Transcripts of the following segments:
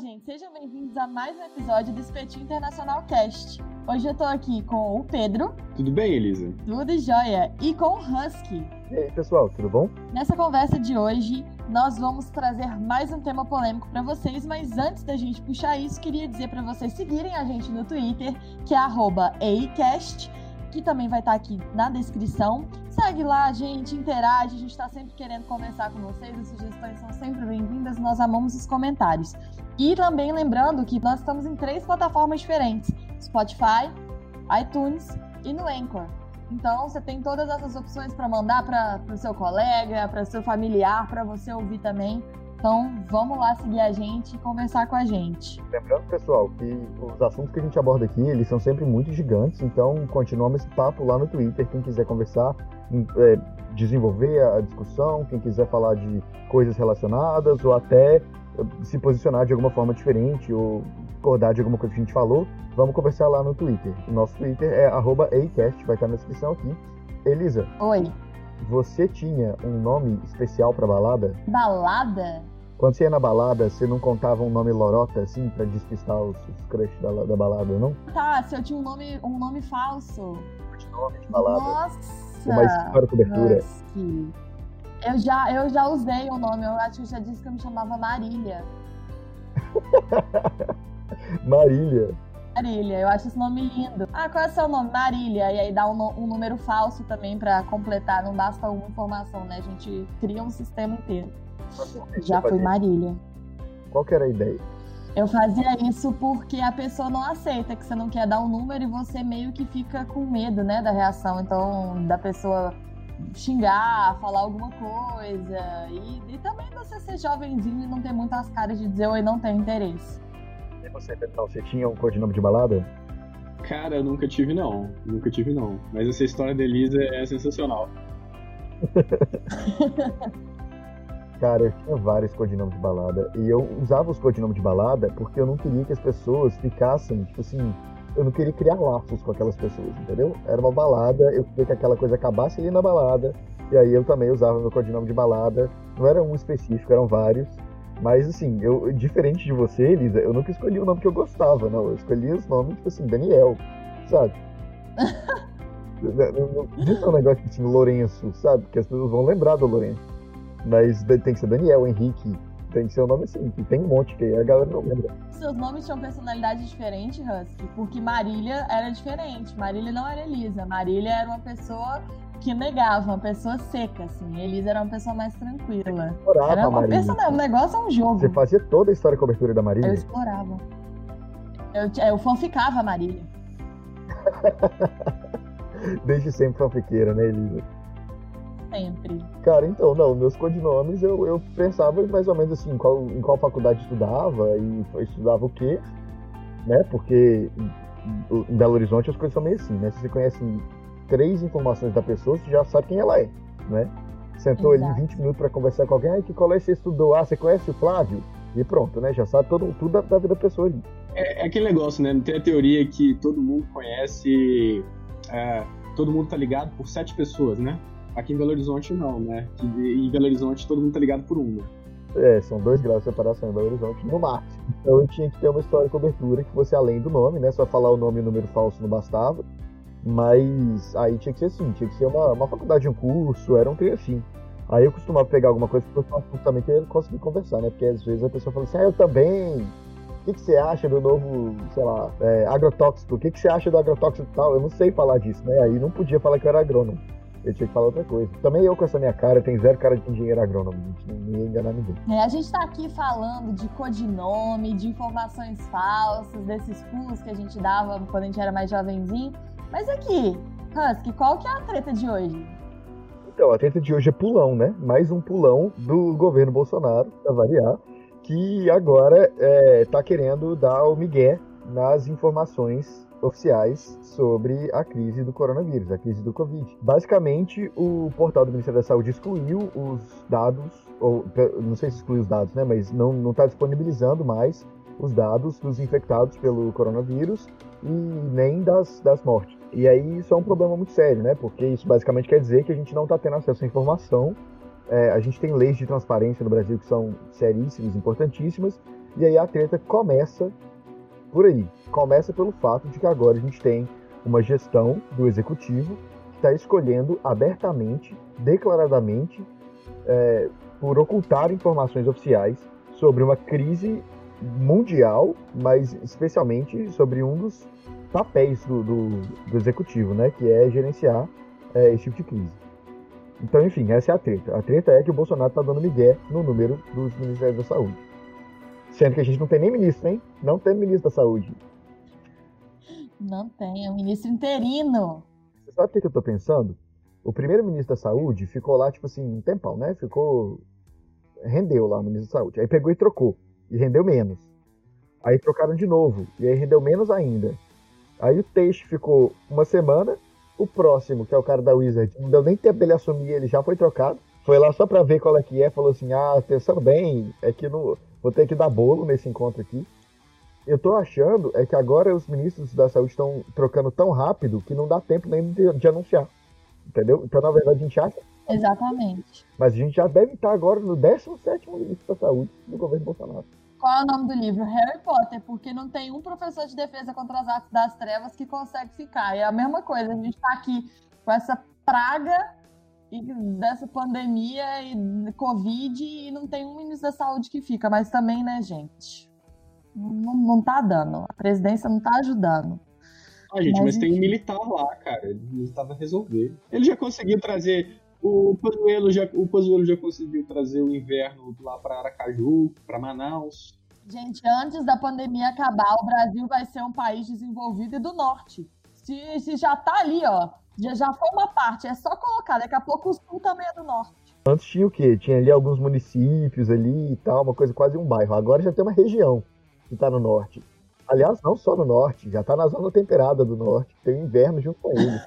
gente, sejam bem-vindos a mais um episódio do Espetinho Internacional Cast. Hoje eu tô aqui com o Pedro. Tudo bem, Elisa? Tudo jóia. E com o Husky. E aí, pessoal, tudo bom? Nessa conversa de hoje, nós vamos trazer mais um tema polêmico para vocês, mas antes da gente puxar isso, queria dizer para vocês seguirem a gente no Twitter, que é @acast, que também vai estar tá aqui na descrição. Segue lá, gente, interage, a gente está sempre querendo conversar com vocês, as sugestões são sempre bem-vindas, nós amamos os comentários. E também lembrando que nós estamos em três plataformas diferentes: Spotify, iTunes e no Anchor. Então você tem todas essas opções para mandar para o seu colega, para seu familiar, para você ouvir também. Então vamos lá seguir a gente e conversar com a gente. Lembrando, pessoal, que os assuntos que a gente aborda aqui, eles são sempre muito gigantes, então continuamos esse papo lá no Twitter, quem quiser conversar, é, desenvolver a discussão, quem quiser falar de coisas relacionadas ou até se posicionar de alguma forma diferente ou discordar de alguma coisa que a gente falou, vamos conversar lá no Twitter. O nosso Twitter é @acast, vai estar na descrição aqui. Elisa. Oi. Você tinha um nome especial para balada? Balada? Quando você ia na balada, você não contava um nome lorota, assim, pra despistar os, os crush da, da balada, não? Tá, se eu tinha um nome, um nome falso. De nome de balada. Nossa! Uma história cobertura. Nossa. Eu já, eu já usei o nome, eu acho que eu já disse que eu me chamava Marília. Marília. Marília, eu acho esse nome lindo. Ah, qual é o seu nome? Marília. E aí dá um, um número falso também para completar, não basta uma informação, né? A gente cria um sistema inteiro. Já fui Marília. Qual que era a ideia? Eu fazia isso porque a pessoa não aceita, que você não quer dar um número e você meio que fica com medo, né, da reação. Então, da pessoa xingar, falar alguma coisa. E, e também você ser jovenzinho e não ter muitas caras de dizer oi, não tenho interesse. E você, Pedro, você tinha um codinome de balada? Cara, eu nunca tive não. Nunca tive não. Mas essa história da Elisa é sensacional. Cara, eu tinha vários codinomes de balada. E eu usava os codinomes de balada porque eu não queria que as pessoas ficassem, tipo assim, eu não queria criar laços com aquelas pessoas, entendeu? Era uma balada, eu queria que aquela coisa acabasse ali na balada. E aí eu também usava meu codinome de balada. Não era um específico, eram vários. Mas assim, eu, diferente de você, Elisa, eu nunca escolhi o nome que eu gostava, não. Eu escolhi os nomes, tipo assim, Daniel, sabe? Isso é um negócio assim, Lourenço, sabe? Que as pessoas vão lembrar do Lourenço. Mas tem que ser Daniel, Henrique, tem que ser um nome assim, que tem um monte que a galera não lembra. Seus nomes tinham personalidade diferente, Husky, porque Marília era diferente. Marília não era Elisa. Marília era uma pessoa que negava, uma pessoa seca, assim. Elisa era uma pessoa mais tranquila. Explorava era uma pessoa, o negócio é um jogo. Você fazia toda a história de cobertura da Marília? Eu explorava. Eu, eu fanficava a Marília. Desde sempre fanfiqueira, né, Elisa? Sempre. Cara, então, não, meus codinomes eu, eu pensava mais ou menos assim, qual, em qual faculdade estudava e estudava o quê, né? Porque em Belo Horizonte as coisas são meio assim, né? Se você conhece três informações da pessoa, você já sabe quem ela é, né? Sentou Exato. ali 20 minutos para conversar com alguém, ah, que colégio você estudou? Ah, você conhece o Flávio? E pronto, né? Já sabe todo, tudo da, da vida da pessoa ali. É, é, aquele negócio, né? Tem a teoria que todo mundo conhece, é, todo mundo tá ligado por sete pessoas, né? Aqui em Belo Horizonte não, né? Que em Belo Horizonte todo mundo tá ligado por uma. É, são dois graus de separação em Belo Horizonte no máximo. Então eu tinha que ter uma história de cobertura que fosse além do nome, né? Só falar o nome e o número falso não bastava. Mas aí tinha que ser assim, tinha que ser uma, uma faculdade, um curso, era um trem assim. Aí eu costumava pegar alguma coisa um assunto também que conseguir conversar, né? Porque às vezes a pessoa fala assim, ah, eu também. O que, que você acha do novo, sei lá, é, agrotóxico? O que, que você acha do agrotóxico e tal? Eu não sei falar disso, né? Aí não podia falar que eu era agrônomo. Eu tinha que falar outra coisa. Também eu com essa minha cara, tenho zero cara de engenheiro agrônomo, gente. Não ia enganar ninguém. É, a gente tá aqui falando de codinome, de informações falsas, desses pulos que a gente dava quando a gente era mais jovenzinho. Mas aqui, Husky, qual que é a treta de hoje? Então, a treta de hoje é pulão, né? Mais um pulão do governo Bolsonaro, pra variar, que agora é, tá querendo dar o migué nas informações oficiais sobre a crise do coronavírus, a crise do Covid. Basicamente, o portal do Ministério da Saúde excluiu os dados, ou não sei se excluiu os dados, né? Mas não está disponibilizando mais os dados dos infectados pelo coronavírus e nem das, das mortes. E aí isso é um problema muito sério, né? Porque isso basicamente quer dizer que a gente não está tendo acesso à informação. É, a gente tem leis de transparência no Brasil que são seríssimas, importantíssimas, E aí a treta começa por aí. Começa pelo fato de que agora a gente tem uma gestão do executivo que está escolhendo abertamente, declaradamente, é, por ocultar informações oficiais sobre uma crise mundial, mas especialmente sobre um dos papéis do, do, do executivo, né, que é gerenciar é, esse tipo de crise. Então, enfim, essa é a treta. A treta é que o Bolsonaro está dando migué no número dos ministérios da saúde. Sendo que a gente não tem nem ministro, hein? Não tem ministro da saúde. Não tem, é um ministro interino. Você sabe o que, que eu tô pensando? O primeiro ministro da saúde ficou lá, tipo assim, um tempão, né? Ficou. Rendeu lá o ministro da saúde. Aí pegou e trocou. E rendeu menos. Aí trocaram de novo. E aí rendeu menos ainda. Aí o Teixe ficou uma semana. O próximo, que é o cara da Wizard, não deu nem tempo dele assumir, ele já foi trocado. Foi lá só pra ver qual é que é. Falou assim: ah, pensando bem, é que não. Vou ter que dar bolo nesse encontro aqui. Eu tô achando é que agora os ministros da saúde estão trocando tão rápido que não dá tempo nem de, de, anunciar. Entendeu? Então, na verdade, a gente acha. Exatamente. Mas a gente já deve estar agora no 17 ministro da saúde do governo Bolsonaro. Qual é o nome do livro? Harry Potter, porque não tem um professor de defesa contra as artes das trevas que consegue ficar. É a mesma coisa, a gente tá aqui com essa praga dessa pandemia e Covid e não tem um ministro da saúde que fica, mas também, né, gente? Não, não tá dando. A presidência não tá ajudando. Ah, gente, mas, mas tem um militar lá, cara. Ele estava resolver. Ele já conseguiu trazer. O Pazuello já, o Pazuello já conseguiu trazer o inverno lá para Aracaju, para Manaus. Gente, antes da pandemia acabar, o Brasil vai ser um país desenvolvido e do norte. Se, se já tá ali, ó, já, já foi uma parte, é só colocar. Daqui a pouco o sul também é do norte. Antes tinha o quê? Tinha ali alguns municípios ali e tal, uma coisa quase um bairro. Agora já tem uma região que está no norte. Aliás, não só no norte, já está na zona temperada do norte, tem o inverno junto com eles.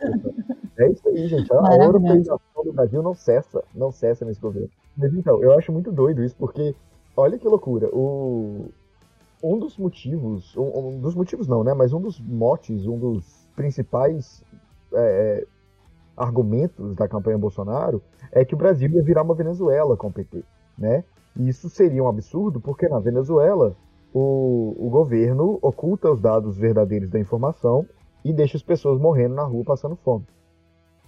é isso aí, gente. A europeização do Brasil não cessa, não cessa nesse governo. Mas então, eu acho muito doido isso, porque olha que loucura. O, um dos motivos, um, um, dos motivos não, né? Mas um dos motes, um dos principais é, argumentos da campanha Bolsonaro é que o Brasil ia virar uma Venezuela com o PT, né? E isso seria um absurdo, porque na Venezuela o, o governo oculta os dados verdadeiros da informação e deixa as pessoas morrendo na rua passando fome.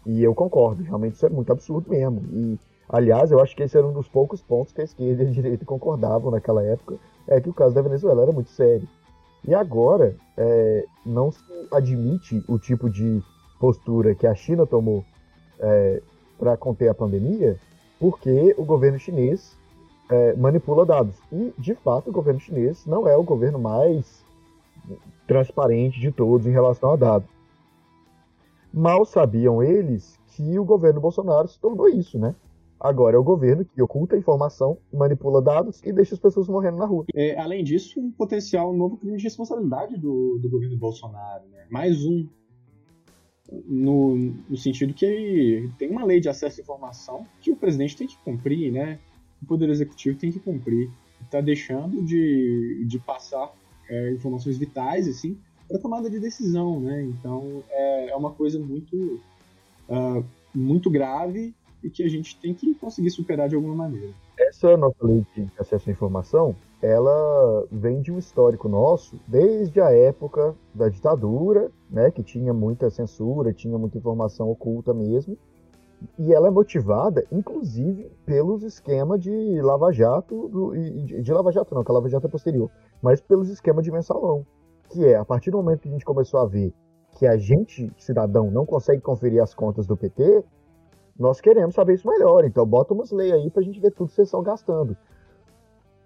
E eu concordo, realmente isso é muito absurdo mesmo. E, aliás, eu acho que esse era um dos poucos pontos que a esquerda e a direita concordavam naquela época, é que o caso da Venezuela era muito sério. E agora, é, não se admite o tipo de postura que a China tomou é, para conter a pandemia, porque o governo chinês é, manipula dados. E, de fato, o governo chinês não é o governo mais transparente de todos em relação a dados. Mal sabiam eles que o governo Bolsonaro se tornou isso, né? Agora é o governo que oculta informação, manipula dados e deixa as pessoas morrendo na rua. É, além disso, um potencial novo crime de responsabilidade do, do governo Bolsonaro. Né? Mais um. No, no sentido que tem uma lei de acesso à informação que o presidente tem que cumprir, né? O Poder Executivo tem que cumprir. Está deixando de, de passar é, informações vitais assim, para tomada de decisão. Né? Então é, é uma coisa muito, uh, muito grave e que a gente tem que conseguir superar de alguma maneira. Essa nossa lei de acesso à informação, ela vem de um histórico nosso desde a época da ditadura, né, que tinha muita censura, tinha muita informação oculta mesmo, e ela é motivada, inclusive, pelos esquemas de lava-jato, do, de, de lava-jato não, que a lava-jato é posterior, mas pelos esquemas de mensalão, que é, a partir do momento que a gente começou a ver que a gente, cidadão, não consegue conferir as contas do PT, nós queremos saber isso melhor, então bota umas leis aí pra gente ver tudo que vocês estão gastando.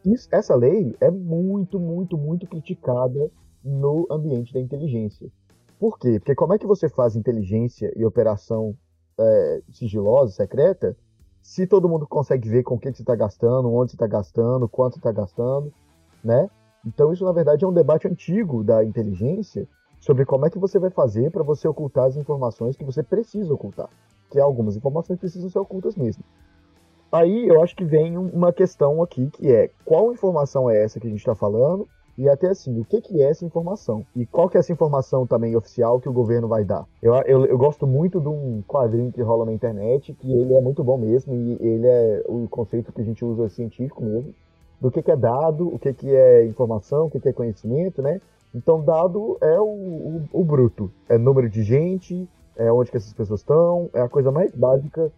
Isso, essa lei é muito, muito, muito criticada no ambiente da inteligência. Por quê? Porque como é que você faz inteligência e operação é, sigilosa, secreta, se todo mundo consegue ver com o que, você está gastando, onde você está gastando, quanto você está gastando, né? Então isso na verdade é um debate antigo da inteligência sobre como é que você vai fazer para você ocultar as informações que você precisa ocultar, que algumas informações precisam ser ocultas mesmo. Aí eu acho que vem uma questão aqui que é qual informação é essa que a gente está falando e até assim, o que, que é essa informação? E qual que é essa informação também oficial que o governo vai dar? Eu, eu, eu gosto muito de um quadrinho que rola na internet, que ele é muito bom mesmo, e ele é o conceito que a gente usa científico mesmo, do que, que é dado, o que, que é informação, o que, que é conhecimento, né? Então, dado é o, o, o, bruto. É número de gente, é onde que essas pessoas estão, é a coisa mais básica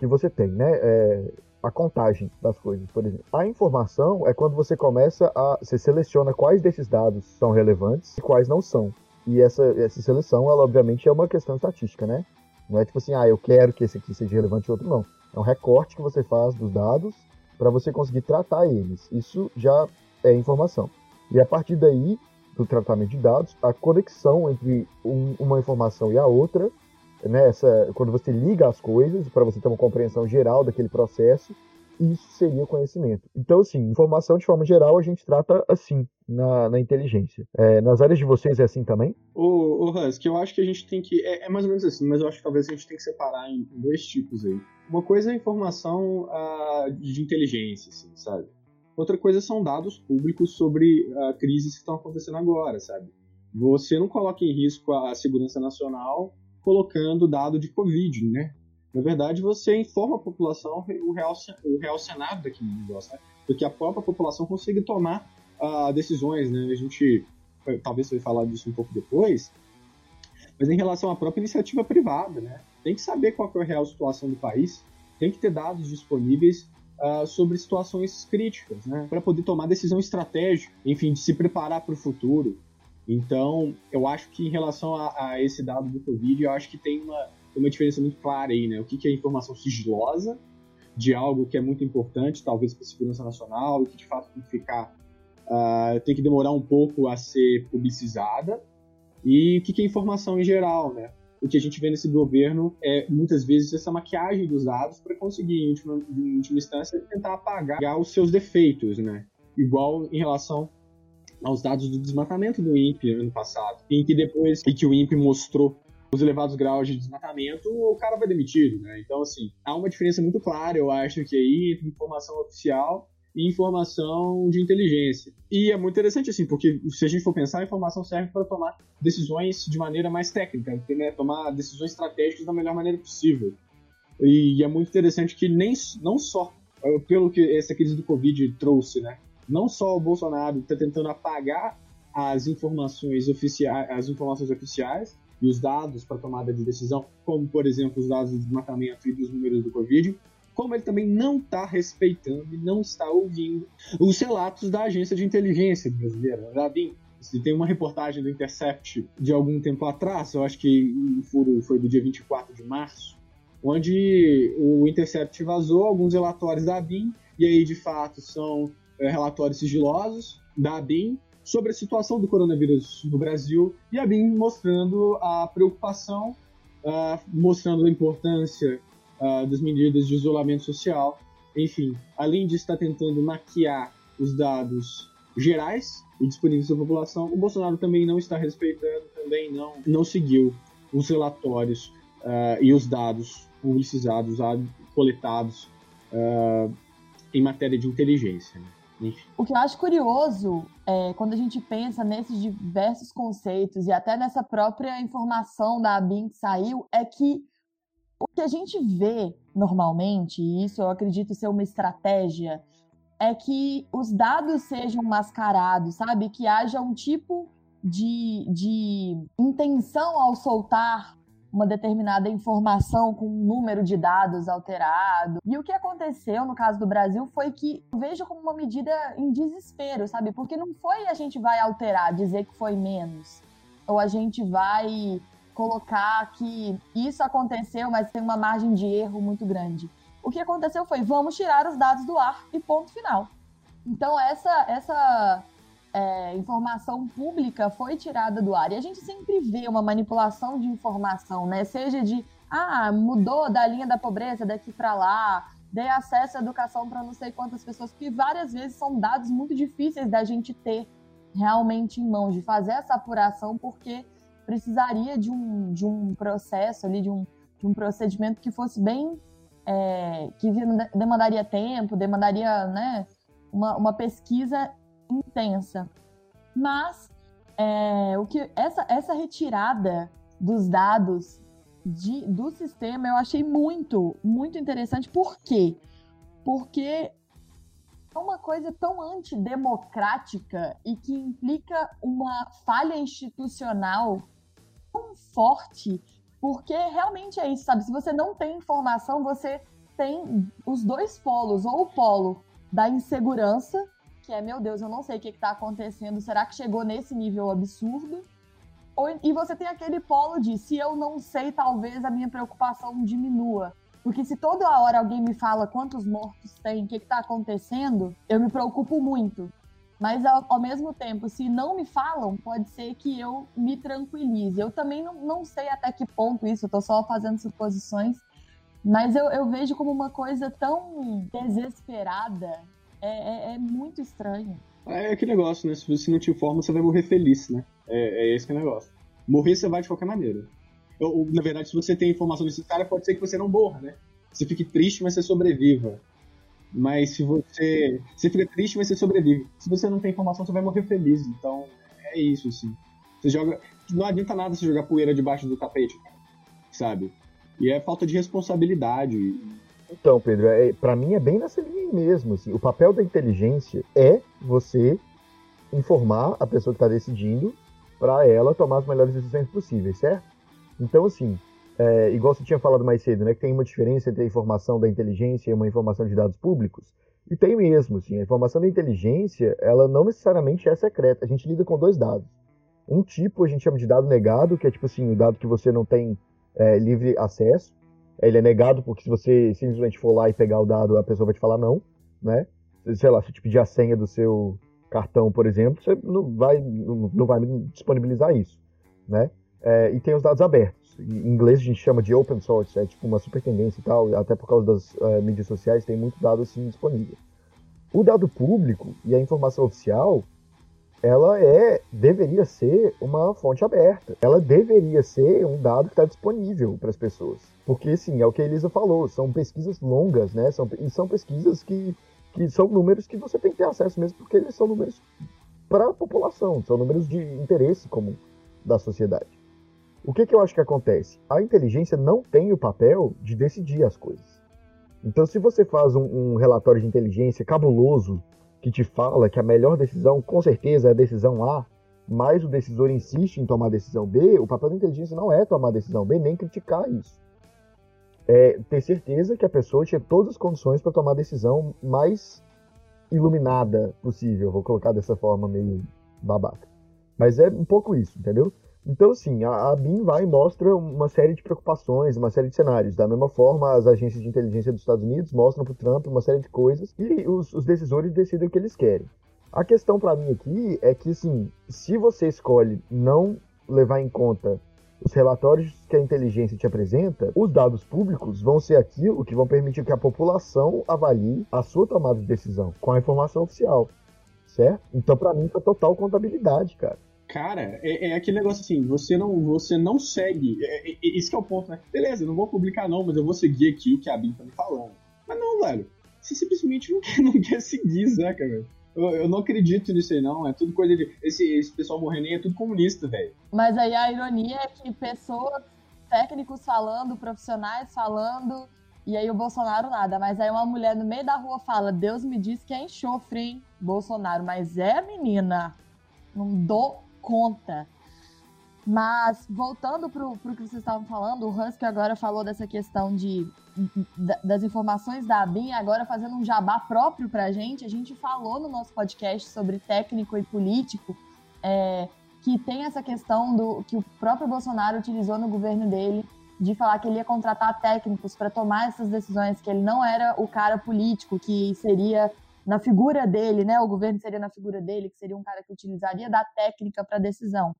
que você tem, né? É a contagem das coisas, por exemplo. A informação é quando você começa a... Você seleciona quais desses dados são relevantes e quais não são. E essa, essa seleção, ela obviamente é uma questão estatística, né? Não é tipo assim, ah, eu quero que esse aqui seja relevante e outro não. É um recorte que você faz dos dados para você conseguir tratar eles. Isso já é informação. E a partir daí, do tratamento de dados, a conexão entre um, uma informação e a outra, né, quando você liga as coisas, para você ter uma compreensão geral daquele processo, isso seria conhecimento. Então, assim, informação de forma geral a gente trata assim na, na inteligência. É, nas áreas de vocês é assim também? O, o Husky, eu acho que a gente tem que. É, é, mais ou menos assim, mas eu acho que talvez a gente tem que separar em, dois tipos aí. Uma coisa é informação uh, de inteligência, assim, sabe? Outra coisa são dados públicos sobre uh, crises que estão acontecendo agora, sabe? Você não coloca em risco a segurança nacional colocando dado de Covid, né? Na verdade, você informa a população o real, o real cenário daquele negócio, né? Porque a própria população consegue tomar uh, decisões, né? A gente, talvez você vai falar disso um pouco depois, mas em relação à própria iniciativa privada, né? Tem que saber qual é a real situação do país, tem que ter dados disponíveis uh, sobre situações críticas, né? Para poder tomar decisão estratégica, enfim, de se preparar para o futuro. Então, eu acho que em relação a, a, esse dado do Covid, eu acho que tem uma, uma diferença muito clara aí, né? O que, que é informação sigilosa de algo que é muito importante, talvez para a segurança nacional, e que de fato tem que ficar, uh, tem que demorar um pouco a ser publicizada, e o que, que é informação em geral, né? O que a gente vê nesse governo é muitas vezes essa maquiagem dos dados para conseguir, em última, em última instância, tentar apagar os seus defeitos, né? Igual em relação aos dados do desmatamento do INPE ano passado, em que depois que o INPE mostrou os elevados graus de desmatamento, o cara vai demitido, né? Então, assim, há uma diferença muito clara, eu acho que aí, entre informação oficial e informação de inteligência. E é muito interessante, assim, porque se a gente for pensar, a informação serve para tomar decisões de maneira mais técnica, né? tomar decisões estratégicas da melhor maneira possível. E é muito interessante que nem, não só pelo que essa crise do Covid trouxe, né? Não só o Bolsonaro está tentando apagar as informações oficiais, as informações oficiais, e os dados para tomada de decisão, como por exemplo os dados do desmatamento e dos números do Covid, como ele também não está respeitando e não está ouvindo os relatos da agência de inteligência brasileira, da DIN. Tem uma reportagem do Intercept de algum tempo atrás, eu acho que o furo foi do dia 24 de março, onde o Intercept vazou alguns relatórios da BIM, e aí de fato são relatórios sigilosos da BIM sobre a situação do coronavírus no Brasil e a BIM mostrando a preocupação, uh, mostrando a importância uh, das medidas de isolamento social. Enfim, além de estar tentando maquiar os dados gerais e disponíveis à população, o Bolsonaro também não está respeitando, também não, não seguiu os relatórios uh, e os dados publicizados, coletados em matéria de inteligência. Né? O que eu acho curioso é quando a gente pensa nesses diversos conceitos e até nessa própria informação da ABIN que saiu, é que o que a gente vê normalmente, e isso eu acredito ser uma estratégia, é que os dados sejam mascarados, sabe? Que haja um tipo de, de intenção ao soltar uma determinada informação com um número de dados alterado. E o que aconteceu no caso do Brasil foi que eu vejo como uma medida em desespero, sabe? Porque não foi a gente vai alterar, dizer que foi menos, ou a gente vai colocar que isso aconteceu, mas tem uma margem de erro muito grande. O que aconteceu foi vamos tirar os dados do ar e ponto final. Então essa essa é, informação pública foi tirada do ar. E a gente sempre vê uma manipulação de informação, né? Seja de, ah, mudou da linha da pobreza daqui para lá, dei acesso à educação para não sei quantas pessoas, que várias vezes são dados muito difíceis da gente ter realmente em mãos, de fazer essa apuração, porque precisaria de um, de um processo ali, de um, de um procedimento que fosse bem. É, que demandaria tempo, demandaria né, uma, uma pesquisa intensa. Mas é, o que essa, essa retirada dos dados de, do sistema eu achei muito, muito interessante. Por quê? Porque é uma coisa tão antidemocrática e que implica uma falha institucional tão forte, porque realmente é isso, sabe? Se você não tem informação, você tem os dois polos, ou o polo da insegurança, que é, meu Deus, eu não sei o que está acontecendo, será que chegou nesse nível absurdo? Ou, e você tem aquele polo de, se eu não sei, talvez a minha preocupação diminua. Porque se toda hora alguém me fala quantos mortos tem, o que está acontecendo, eu me preocupo muito. Mas ao, ao, mesmo tempo, se não me falam, pode ser que eu me tranquilize. Eu também não, não sei até que ponto isso, eu tô só fazendo suposições. Mas eu, eu vejo como uma coisa tão desesperada. É, é, é muito estranho. É aquele negócio, né? Se você não te informa, você vai morrer feliz, né? É, é esse que é o negócio. Morrer você vai de qualquer maneira. Ou, na verdade, se você tem informação necessária, pode ser que você não morra, né? Você fique triste, mas você sobreviva. Mas se você. Você fica triste, mas você sobrevive. Se você não tem informação, você vai morrer feliz. Então, é isso, assim. Você joga. Não adianta nada você jogar poeira debaixo do tapete, sabe? E é falta de responsabilidade. Então, Pedro, é, para mim é bem nessa linha mesmo. Assim, o papel da inteligência é você informar a pessoa que está decidindo para ela tomar as melhores decisões possíveis, certo? Então, assim, é, igual você tinha falado mais cedo, né, que tem uma diferença entre a informação da inteligência e uma informação de dados públicos. E tem mesmo, assim, a informação da inteligência, ela não necessariamente é secreta. A gente lida com dois dados. Um tipo a gente chama de dado negado, que é tipo assim, o dado que você não tem é, livre acesso. Ele é negado porque se você simplesmente for lá e pegar o dado, a pessoa vai te falar não, né? Sei lá, se eu te pedir a senha do seu cartão, por exemplo, você não vai, não vai disponibilizar isso, né? É, e tem os dados abertos. Em inglês a gente chama de open source, é tipo uma super tendência e tal, até por causa das uh, mídias sociais tem muito dado assim disponível. O dado público e a informação oficial, ela é deveria ser uma fonte aberta. Ela deveria ser um dado que está disponível para as pessoas. Porque, sim, é o que a Elisa falou, são pesquisas longas, né? São, e são pesquisas que, que são números que você tem que ter acesso mesmo, porque eles são números para a população, são números de interesse comum da sociedade. O que, que eu acho que acontece? A inteligência não tem o papel de decidir as coisas. Então, se você faz um, um, relatório de inteligência cabuloso que te fala que a melhor decisão, com certeza, é a decisão A, mas o decisor insiste em tomar a decisão B, o papel da inteligência não é tomar a decisão B, nem criticar isso. É ter certeza que a pessoa tinha todas as condições para tomar a decisão mais iluminada possível, vou colocar dessa forma meio babaca. Mas é um pouco isso, entendeu? Então, sim, a, a BIM vai e mostra uma série de preocupações, uma série de cenários. Da mesma forma, as agências de inteligência dos Estados Unidos mostram para o Trump uma série de coisas e os, os decisores decidem o que eles querem. A questão para mim aqui é que, assim, se você escolhe não levar em conta os relatórios que a inteligência te apresenta, os dados públicos vão ser aquilo que vão permitir que a população avalie a sua tomada de decisão com a informação oficial, certo? Então, para mim, é total contabilidade, cara. Cara, é, é, aquele negócio assim, você não, você não segue. É, é, que é o ponto, né? Beleza, não vou publicar não, mas eu vou seguir aqui o que a Bim tá me falando. Mas não, velho. Você simplesmente não quer, não quer seguir, né, cara? Eu, eu, não acredito nisso aí, não. É tudo coisa de. Esse, esse pessoal morrendo aí é tudo comunista, velho. Mas aí a ironia é que pessoas, técnicos falando, profissionais falando, e aí o Bolsonaro nada. Mas aí uma mulher no meio da rua fala: Deus me disse que é enxofre, hein, Bolsonaro. Mas é, menina. Não dou conta. Mas, voltando para o que vocês estavam falando, o Husky agora falou dessa questão de, das informações da ABIN, agora fazendo um jabá próprio para a gente. A gente falou no nosso podcast sobre técnico e político, é, que tem essa questão do que o próprio Bolsonaro utilizou no governo dele, de falar que ele ia contratar técnicos para tomar essas decisões, que ele não era o cara político que seria na figura dele, né? O governo seria na figura dele, que seria um cara que utilizaria da técnica para decisão.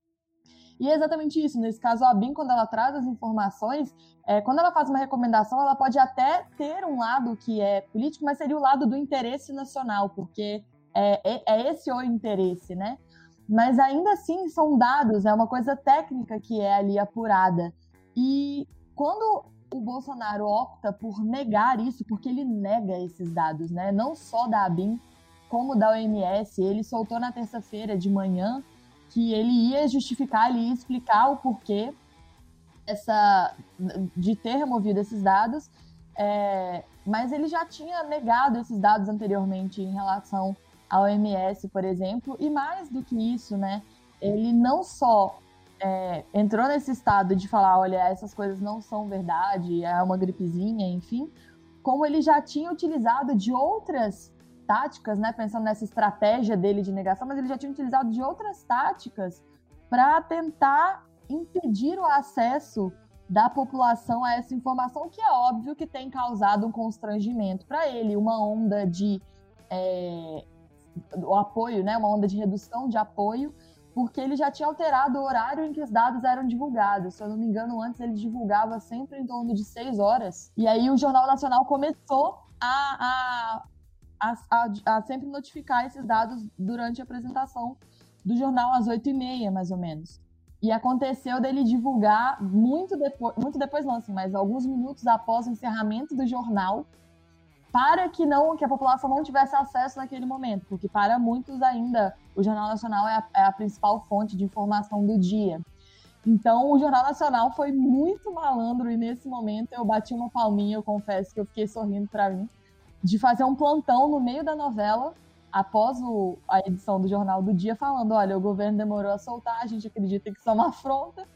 E é exatamente isso. Nesse caso, a BIM, quando ela traz as informações, é, quando ela faz uma recomendação, ela pode até ter um lado que é político, mas seria o lado do interesse nacional, porque é, é, é esse o interesse, né? Mas ainda assim são dados, é uma coisa técnica que é ali apurada. E quando o Bolsonaro opta por negar isso, porque ele nega esses dados, né? Não só da ABIN, como da OMS. Ele soltou na terça-feira de manhã que ele ia justificar, ele ia explicar o porquê essa, de ter removido esses dados. É, mas ele já tinha negado esses dados anteriormente em relação ao OMS, por exemplo, e mais do que isso, né? Ele não só é, entrou nesse estado de falar, olha, essas coisas não são verdade, é uma gripezinha, enfim, como ele já tinha utilizado de outras táticas, né, pensando nessa estratégia dele de negação, mas ele já tinha utilizado de outras táticas para tentar impedir o acesso da população a essa informação, que é óbvio que tem causado um constrangimento para ele, uma onda de é, o apoio, né, uma onda de redução de apoio porque ele já tinha alterado o horário em que os dados eram divulgados. Se eu não me engano, antes ele divulgava sempre em torno de seis horas. E aí o Jornal Nacional começou a, a, a, a sempre notificar esses dados durante a apresentação do jornal às oito e meia, mais ou menos. E aconteceu dele divulgar muito depois, muito depois não, assim, mas alguns minutos após o encerramento do jornal, para que não que a população não tivesse acesso naquele momento, porque para muitos ainda o Jornal Nacional é a, é a principal fonte de informação do dia. Então, o Jornal Nacional foi muito malandro e nesse momento eu bati uma palminha, eu confesso que eu fiquei sorrindo para mim, de fazer um plantão no meio da novela, após o, a edição do Jornal do Dia, falando: olha, o governo demorou a soltar, a gente acredita que isso é uma afronta,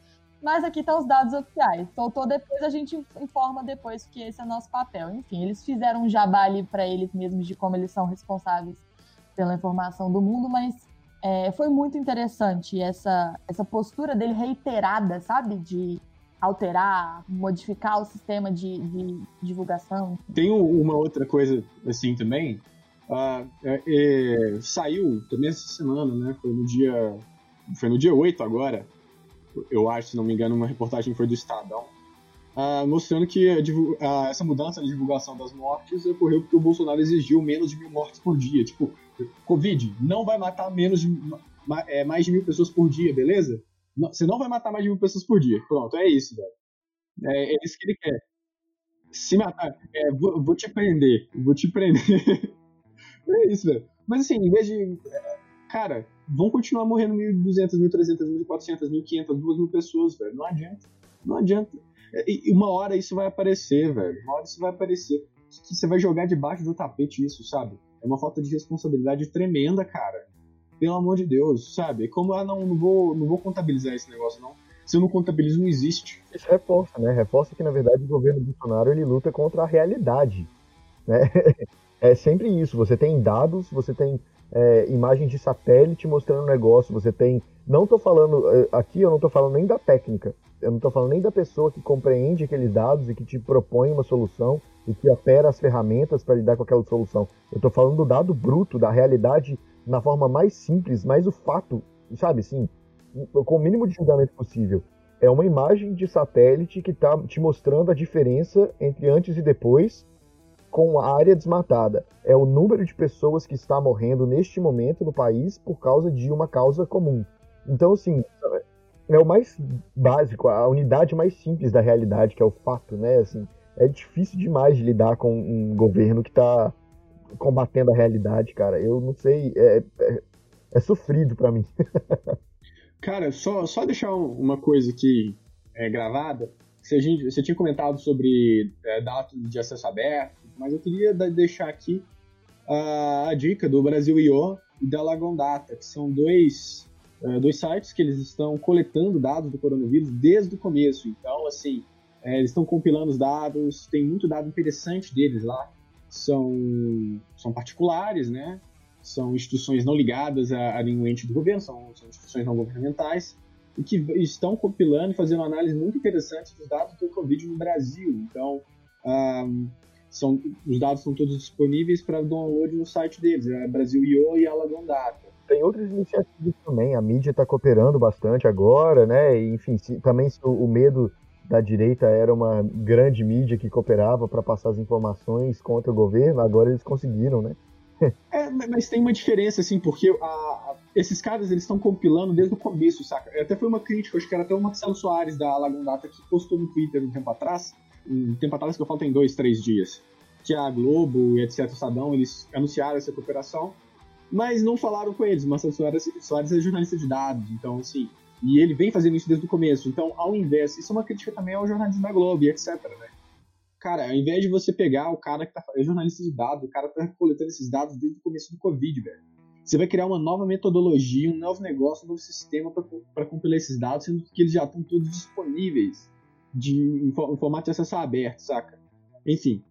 mas aqui estão os dados oficiais. Soltou depois, a gente informa depois, que esse é o nosso papel. Enfim, eles fizeram um jabá ali para eles mesmos de como eles são responsáveis pela informação do mundo, mas é, foi muito interessante essa, essa postura dele reiterada, sabe? De alterar, modificar o sistema de, de divulgação. Tem uma outra coisa assim também. Uh, é, é, saiu também essa semana, né? Foi no dia. Foi no dia 8 agora eu acho, se não me engano, uma reportagem foi do Estadão, uh, mostrando que uh, essa mudança na divulgação das mortes ocorreu porque o Bolsonaro exigiu menos de mil mortes por dia. Tipo, Covid não vai matar menos de, é, mais de mil pessoas por dia, beleza? Não, você não vai matar mais de mil pessoas por dia. Pronto, é isso, velho. É, é isso que ele quer. Se matar, é, vou, vou te prender, vou te prender. é isso, velho. Mas assim, em vez de. É, cara, vão continuar morrendo 1.200, 1.300, 1.400, 1.500, 2.000 pessoas, velho. Não adianta. Não adianta. E uma hora isso vai aparecer, velho. Uma hora isso vai aparecer. Você vai jogar debaixo do tapete isso, sabe? É uma falta de responsabilidade tremenda, cara. Pelo amor de Deus, sabe? Como, ah, não, não vou, não vou contabilizar esse negócio, não. Se eu não contabilizo, não existe. Isso reforça, né? Reforça que, na verdade, o governo Bolsonaro ele luta contra a realidade. Né? É sempre isso. Você tem dados, você tem é, imagem de satélite mostrando o negócio, você tem. Não estou falando. É, aqui eu não estou falando nem da técnica, eu não estou falando nem da pessoa que compreende aqueles dados e que te propõe uma solução e que opera as ferramentas para lidar com aquela solução. Eu estou falando do dado bruto, da realidade na forma mais simples, mais o fato, sabe, sim, com o mínimo de julgamento possível. É uma imagem de satélite que está te mostrando a diferença entre antes e depois com a área desmatada. É o número de pessoas que está morrendo neste momento no país por causa de uma causa comum. Então, assim, é o mais básico, a unidade mais simples da realidade, que é o fato, né? Assim, é difícil demais de lidar com um governo que está combatendo a realidade, cara. Eu não sei, é, é, é sofrido para mim. cara, só, só deixar uma coisa aqui é, gravada. Você, você tinha comentado sobre é, dados de acesso aberto, mas eu queria deixar aqui a, a dica do Brasil IO e da Lagon Data, que são dois, uh, dois sites que eles estão coletando dados do coronavírus desde o começo. Então, assim, é, eles estão compilando os dados, tem muito dado interessante deles lá. São, são particulares, né? São instituições não ligadas a, a nenhum ente do governo, são, são instituições não governamentais e que estão compilando e fazendo análise muito interessante dos dados do Covid no Brasil. Então, um, são, os dados são todos disponíveis para download no site deles, é Brasil IO e Alagon Data. Tem outras iniciativas também, a mídia está cooperando bastante agora, né? E, enfim, se, também se o, o medo da direita era uma grande mídia que cooperava para passar as informações contra o governo, agora eles conseguiram, né? é, mas tem uma diferença, assim, porque a, a, esses caras eles estão compilando desde o começo, saca? Até foi uma crítica, acho que era até o Marcelo Soares da Alagon Data que postou no Twitter um tempo atrás, tempo atrás que eu falo tem dois, três dias, que a Globo e etc, o Sadão, eles anunciaram essa cooperação, mas não falaram com eles. Marcelo Soares, Soares é jornalista de dados, então assim, e ele vem fazendo isso desde o começo. Então, ao invés, isso é uma crítica também ao jornalismo da Globo e etc, né? cara, ao invés de você pegar o cara que tá, é jornalista de dados, o cara tá coletando esses dados desde o começo do Covid, velho. Você vai criar uma nova metodologia, um novo negócio, um novo sistema para compilar esses dados, sendo que eles já estão todos disponíveis de, em, formato de acesso aberto, saca? Enfim,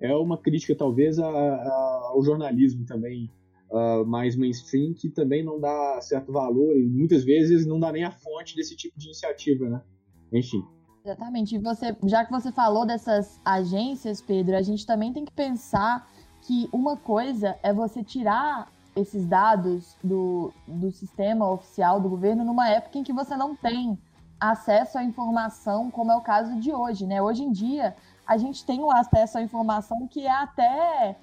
é uma crítica talvez a, a, ao jornalismo também uh, mais mainstream, que também não dá certo valor e muitas vezes não dá nem a fonte desse tipo de iniciativa, né? Enfim. Exatamente. E você, já que você falou dessas agências, Pedro, a gente também tem que pensar que uma coisa é você tirar esses dados do, do sistema oficial do governo numa época em que você não tem acesso à informação, como é o caso de hoje, né? Hoje em dia, a gente tem um acesso à informação que é até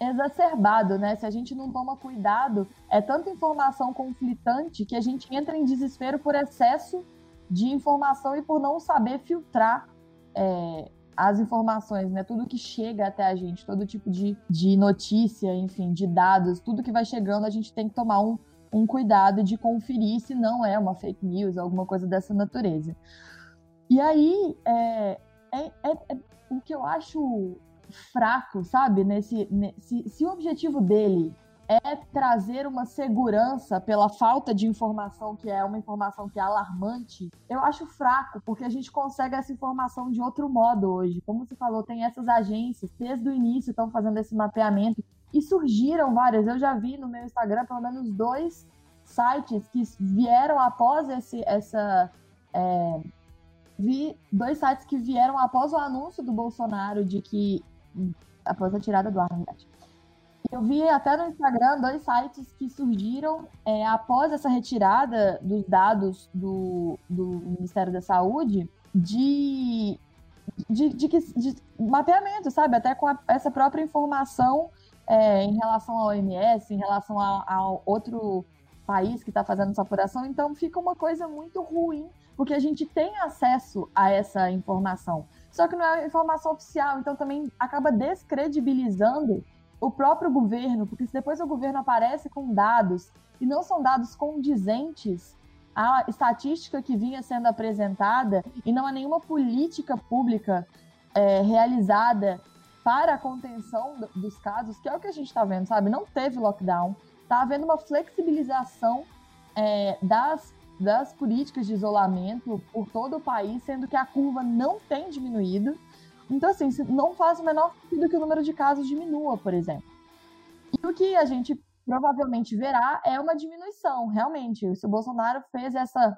exacerbado, né? Se a gente não toma cuidado, é tanta informação conflitante que a gente entra em desespero por excesso de informação e por não saber filtrar é, as informações, né? Tudo que chega até a gente, todo tipo de, de notícia, enfim, de dados, tudo que vai chegando, a gente tem que tomar um, um cuidado de conferir se não é uma fake news, alguma coisa dessa natureza. E aí, é, é, é, é o que eu acho fraco, sabe? Nesse, nesse, se o objetivo dele é trazer uma segurança pela falta de informação, que é uma informação que é alarmante, eu acho fraco, porque a gente consegue essa informação de outro modo hoje. Como você falou, tem essas agências, desde o início estão fazendo esse mapeamento, e surgiram várias. Eu já vi no meu Instagram pelo menos dois sites que vieram após esse, essa. É, vi dois sites que vieram após o anúncio do Bolsonaro de que. após a tirada do ar, na verdade eu vi até no Instagram dois sites que surgiram é, após essa retirada dos dados do, do Ministério da Saúde de, de, de, de mapeamento, sabe? Até com a, essa própria informação é, em relação ao OMS, em relação a, outro país que está fazendo essa apuração. Então fica uma coisa muito ruim, porque a gente tem acesso a essa informação. Só que não é informação oficial, então também acaba descredibilizando o próprio governo, porque se depois o governo aparece com dados e não são dados condizentes à estatística que vinha sendo apresentada e não há nenhuma política pública é, realizada para a contenção dos casos, que é o que a gente está vendo, sabe? Não teve lockdown, está havendo uma flexibilização é, das, das políticas de isolamento por todo o país, sendo que a curva não tem diminuído. Então, assim, não faz o menor sentido que o número de casos diminua, por exemplo. E o que a gente provavelmente verá é uma diminuição, realmente. Se o Bolsonaro fez essa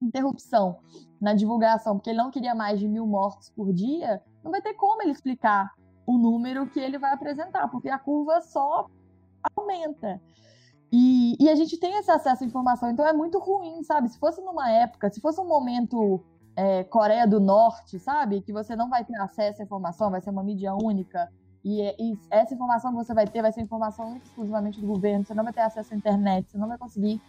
interrupção na divulgação, porque ele não queria mais de mil mortos por dia, não vai ter como ele explicar o número que ele vai apresentar, porque a curva só aumenta. E, e, a gente tem esse acesso à informação, então é muito ruim, sabe? Se fosse numa época, se fosse um momento é, Coreia do Norte, sabe? Que você não vai ter acesso à informação, vai ser uma mídia única. E, e, essa informação que você vai ter vai ser informação exclusivamente do governo. Você não vai ter acesso à internet, você não vai conseguir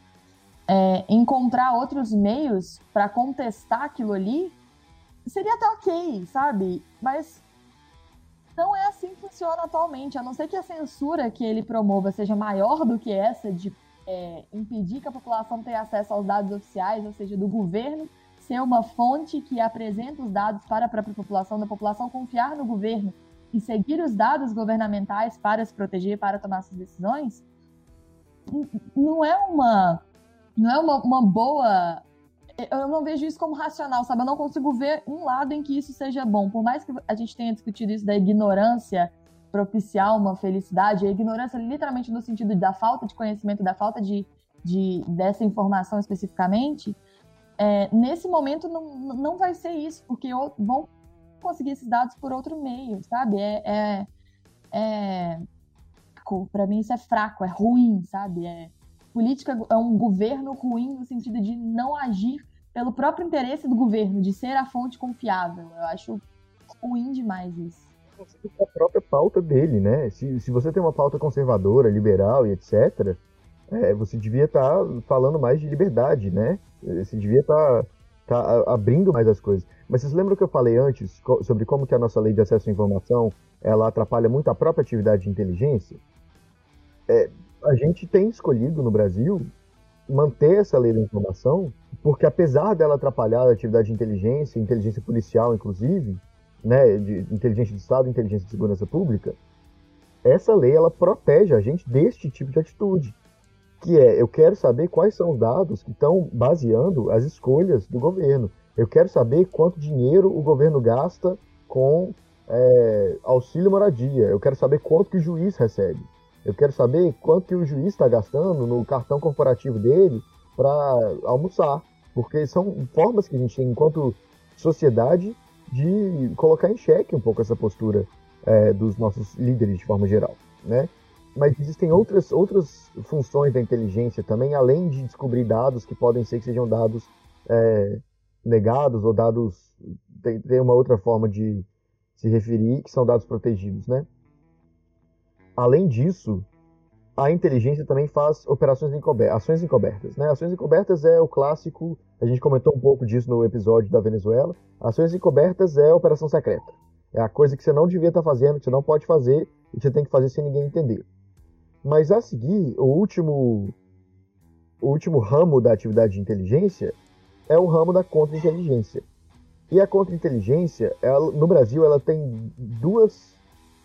é, encontrar outros meios para contestar aquilo ali. Seria até ok, sabe? Mas não é assim que funciona atualmente. A não ser que a censura que ele promova seja maior do que essa de é, impedir que a população tenha acesso aos dados oficiais, ou seja, do governo, ser uma fonte que apresenta os dados para a própria população, da população confiar no governo e seguir os dados governamentais para se proteger, para tomar suas decisões, não é uma não é uma, uma boa eu não vejo isso como racional, sabe? Eu não consigo ver um lado em que isso seja bom. Por mais que a gente tenha discutido isso da ignorância propiciar uma felicidade, a ignorância literalmente no sentido da falta de conhecimento, da falta de, de dessa informação especificamente, é, nesse momento não, não vai ser isso, porque vão conseguir esses dados por outro meio, sabe? É, é, é para mim isso é fraco, é ruim, sabe? É, política é um governo ruim no sentido de não agir pelo próprio interesse do governo, de ser a fonte confiável. Eu acho ruim demais isso. A própria pauta dele, né? Se, se você tem uma pauta conservadora, liberal e etc., é, você devia estar tá falando mais de liberdade, né? Você devia estar tá, tá abrindo mais as coisas. Mas vocês lembram que eu falei antes sobre como que a nossa lei de acesso à informação ela atrapalha muito a própria atividade de inteligência? É, a gente tem escolhido no Brasil manter essa lei da informação, porque apesar dela atrapalhar a atividade de inteligência, inteligência policial inclusive, né, de inteligência de Estado, inteligência de segurança pública, essa lei ela protege a gente deste tipo de atitude, que é eu quero saber quais são os dados que estão baseando as escolhas do governo. Eu quero saber quanto dinheiro o governo gasta com é, auxílio moradia. Eu quero saber quanto que o juiz recebe. Eu quero saber quanto que o juiz está gastando no cartão corporativo dele para almoçar. Porque são formas que a gente tem, enquanto sociedade, de colocar em xeque um pouco essa postura é, dos nossos líderes de forma geral, né? Mas existem outras, outras funções da inteligência também, além de descobrir dados que podem ser que sejam dados é, negados ou dados tem, tem uma outra forma de se referir que são dados protegidos, né? Além disso, a inteligência também faz operações encobertas, ações encobertas, né? Ações encobertas é o clássico, a gente comentou um pouco disso no episódio da Venezuela. Ações encobertas é operação secreta. É a coisa que você não devia estar fazendo, que você não pode fazer e que você tem que fazer sem ninguém entender. Mas a seguir, o último o último ramo da atividade de inteligência é o ramo da contra-inteligência. E a contra-inteligência, no Brasil, ela tem duas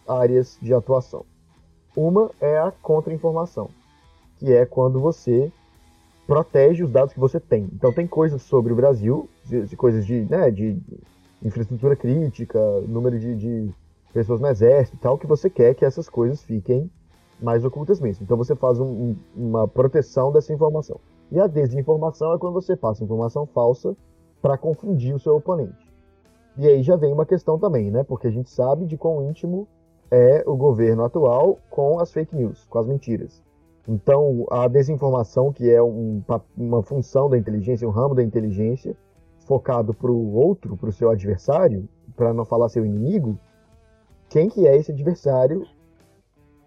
áreas de atuação. Uma é a contra-informação, que é quando você protege os dados que você tem. Então tem coisas sobre o Brasil, coisas de, né, de infraestrutura crítica, número de, de pessoas no exército e tal, que você quer que essas coisas fiquem mais ocultas mesmo. Então você faz um, uma proteção dessa informação. E a desinformação é quando você passa informação falsa para confundir o seu oponente. E aí já vem uma questão também, né? Porque a gente sabe de quão íntimo é o governo atual com as fake news, com as mentiras. Então, a desinformação, que é um, uma função da inteligência, um ramo da inteligência, focado para o outro, para o seu adversário, para não falar seu inimigo, quem que é esse adversário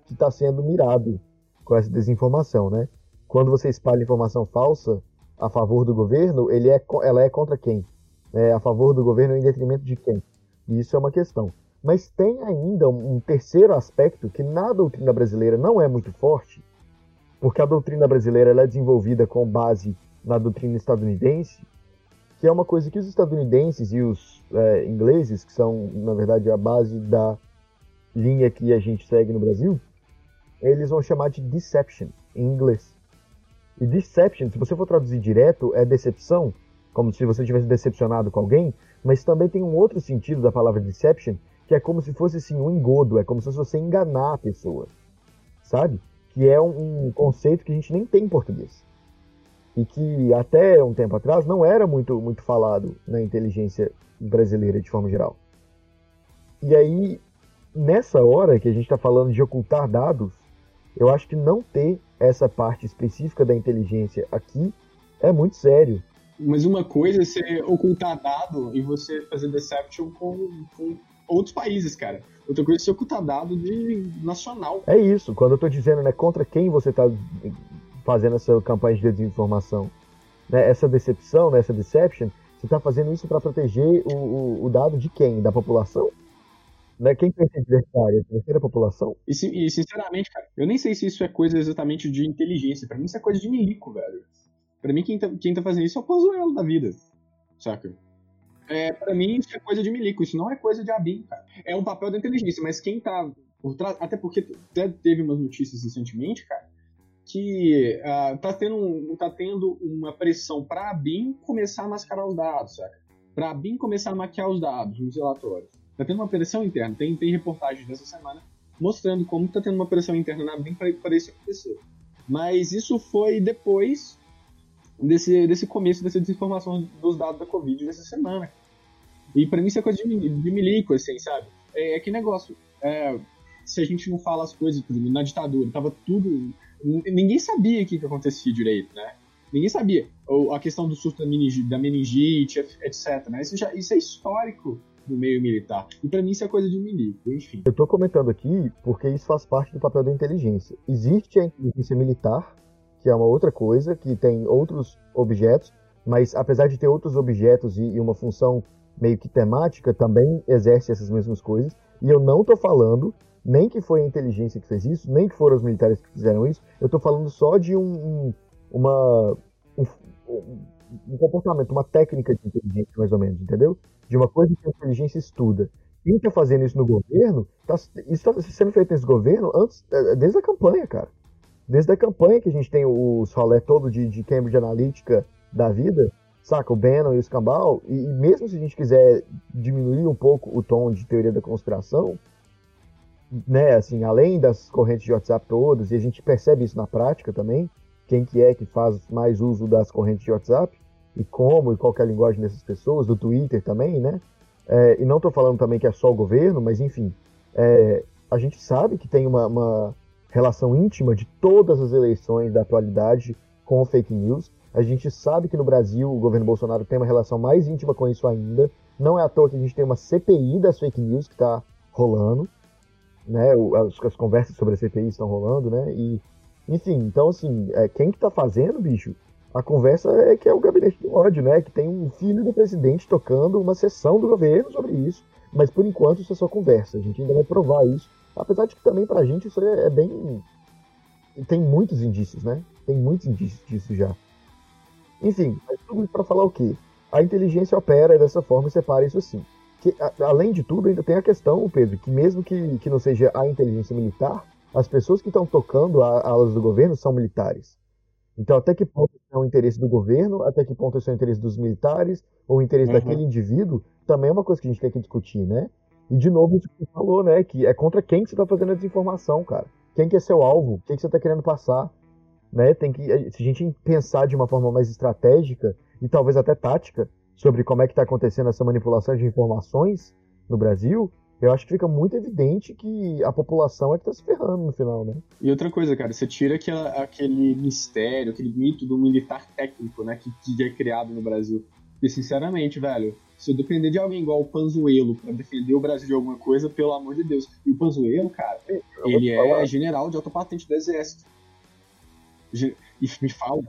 que está sendo mirado com essa desinformação, né? Quando você espalha informação falsa a favor do governo, ele é, ela é contra quem? É a favor do governo em detrimento de quem? Isso é uma questão. Mas tem ainda um terceiro aspecto que na doutrina brasileira não é muito forte, porque a doutrina brasileira é desenvolvida com base na doutrina estadunidense, que é uma coisa que os estadunidenses e os é, ingleses, que são, na verdade, a base da linha que a gente segue no Brasil, eles vão chamar de deception, em inglês. E deception, se você for traduzir direto, é decepção, como se você tivesse decepcionado com alguém, mas também tem um outro sentido da palavra deception, que é como se fosse assim, um engodo, é como se você enganar a pessoa, sabe? Que é um, um conceito que a gente nem tem em português e que até um tempo atrás não era muito, muito falado na inteligência brasileira de forma geral. E aí, nessa hora que a gente está falando de ocultar dados, eu acho que não ter essa parte específica da inteligência aqui é muito sério. Mas uma coisa é você ocultar dado e você fazer deception com, com outros países, cara. Outra coisa é ocultar dado de nacional. É isso. Quando eu tô dizendo, né, contra quem você tá fazendo essa campanha de desinformação. Né? Essa decepção, né? essa deception, você está fazendo isso para proteger o, o, o, dado de quem? Da população? Né? Quem tem esse adversário? A da população? E, e, sinceramente, cara, eu nem sei se isso é coisa exatamente de inteligência. Para mim, isso é coisa de milico, velho. Para mim, quem tá, quem tá fazendo isso é o Pozuelo da vida. Saca? É, para mim, isso é coisa de milico. Isso não é coisa de ABIN, cara. É um papel da inteligência, mas quem tá por trás. Até porque até teve umas notícias recentemente, cara que uh, tá, tendo, tá tendo uma pressão para a BIM começar a mascarar os dados, Para a BIM começar a maquiar os dados nos relatórios. Tá tendo uma pressão interna. Tem, tem reportagens dessa semana mostrando como tá tendo uma pressão interna na BIM para isso acontecer. Mas isso foi depois desse, desse começo dessa desinformação dos dados da Covid dessa semana. E para mim isso é coisa de, de milico, assim, sabe? É, é que negócio. É, se a gente não fala as coisas, por exemplo, na ditadura, tava tudo ninguém sabia o que, que acontecia direito, né? Ninguém sabia. Ou a questão do surto da meningite, da meningite etc. Né? Isso, já, isso é histórico do meio militar. E para mim isso é coisa de milico, enfim. Eu tô comentando aqui porque isso faz parte do papel da inteligência. Existe a inteligência militar, que é uma outra coisa, que tem outros objetos, mas apesar de ter outros objetos e, e uma função meio que temática, também exerce essas mesmas coisas. E eu não tô falando nem que foi a inteligência que fez isso, nem que foram os militares que fizeram isso. Eu estou falando só de um, um uma, um, um, comportamento, uma técnica de inteligência, mais ou menos, entendeu? De uma coisa que a inteligência estuda, quem está fazendo isso no governo, tá, isso está sendo feito nesse governo antes, é, desde a campanha, cara. Desde a campanha que a gente tem os rolé todo de, de Cambridge Analytica da vida, saca? O Bannon e o Scambal, e, e mesmo se a gente quiser diminuir um pouco o tom de teoria da conspiração, né, assim, além das correntes de WhatsApp todas, e a gente percebe isso na prática também, quem que é que faz mais uso das correntes de WhatsApp, e como, e qual é a linguagem dessas pessoas, do Twitter também, né? É, e não estou falando também que é só o governo, mas enfim, é, a gente sabe que tem uma, uma, relação íntima de todas as eleições da atualidade com fake news. A gente sabe que no Brasil o governo Bolsonaro tem uma relação mais íntima com isso ainda. Não é à toa que a gente tem uma CPI das fake news que está rolando, né? As, as, conversas sobre a CPI estão rolando, né? E, enfim, então assim, é, quem que tá fazendo, bicho? A conversa é que é o gabinete do ódio, né? Que tem um filho do presidente tocando uma sessão do governo sobre isso. Mas por enquanto isso é só conversa. A gente ainda vai provar isso. Apesar de que também pra gente isso é, é bem. Tem muitos indícios, né? Tem muitos indícios disso já. Enfim, mas tudo isso pra falar o quê? A inteligência opera dessa forma e separa isso assim. Que, a, além de tudo, ainda tem a questão, Pedro, que mesmo que, que não seja a inteligência militar, as pessoas que estão tocando a alas do governo são militares. Então, até que ponto é o interesse do governo, até que ponto é o interesse dos militares, ou o interesse uhum. daquele indivíduo, também é uma coisa que a gente tem que discutir, né? E de novo, você falou, né? Que é contra quem que você está fazendo a desinformação, cara. Quem que é seu alvo? O que, que você está querendo passar? Né? Tem que, eh, se a gente pensar de uma forma mais estratégica e talvez até tática sobre como é que está acontecendo essa manipulação de informações no Brasil, eu acho que fica muito evidente que a população é que tá se ferrando no final, né? E outra coisa, cara, você tira aquela, aquele mistério, aquele mito do militar técnico, né, que, que é criado no Brasil. E sinceramente, velho, se eu depender de alguém igual o Panzuelo para defender o Brasil de alguma coisa, pelo amor de Deus. E o Panzuelo, cara, ele é general de alta patente do exército. E me fala,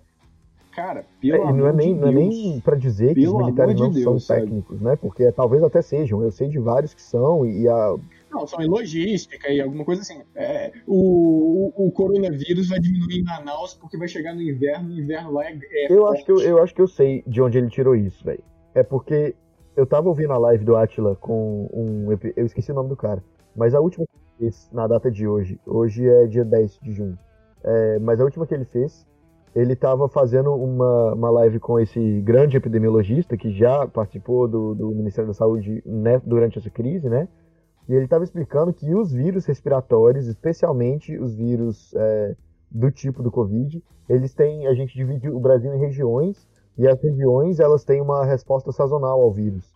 cara, pelo é, não é nem, de Não é nem pra dizer que os militares não de Deus, são técnicos, sabe? né? Porque talvez até sejam. Eu sei de vários que são e a... Não, são em logística e alguma coisa assim. É, o, o, o, coronavírus vai diminuir em Manaus porque vai chegar no inverno, o inverno lá é. é eu, acho que eu, eu acho que eu sei de onde ele tirou isso, velho. É porque eu tava ouvindo a live do Atila com um. Eu esqueci o nome do cara. Mas a última que ele fez na data de hoje. Hoje é dia 10 de junho. É, mas a última que ele fez, ele estava fazendo uma, uma live com esse grande epidemiologista que já participou do, do Ministério da Saúde né, durante essa crise, né? E ele estava explicando que os vírus respiratórios, especialmente os vírus é, do tipo do Covid, eles têm. A gente divide o Brasil em regiões e as regiões, elas têm uma resposta sazonal ao vírus.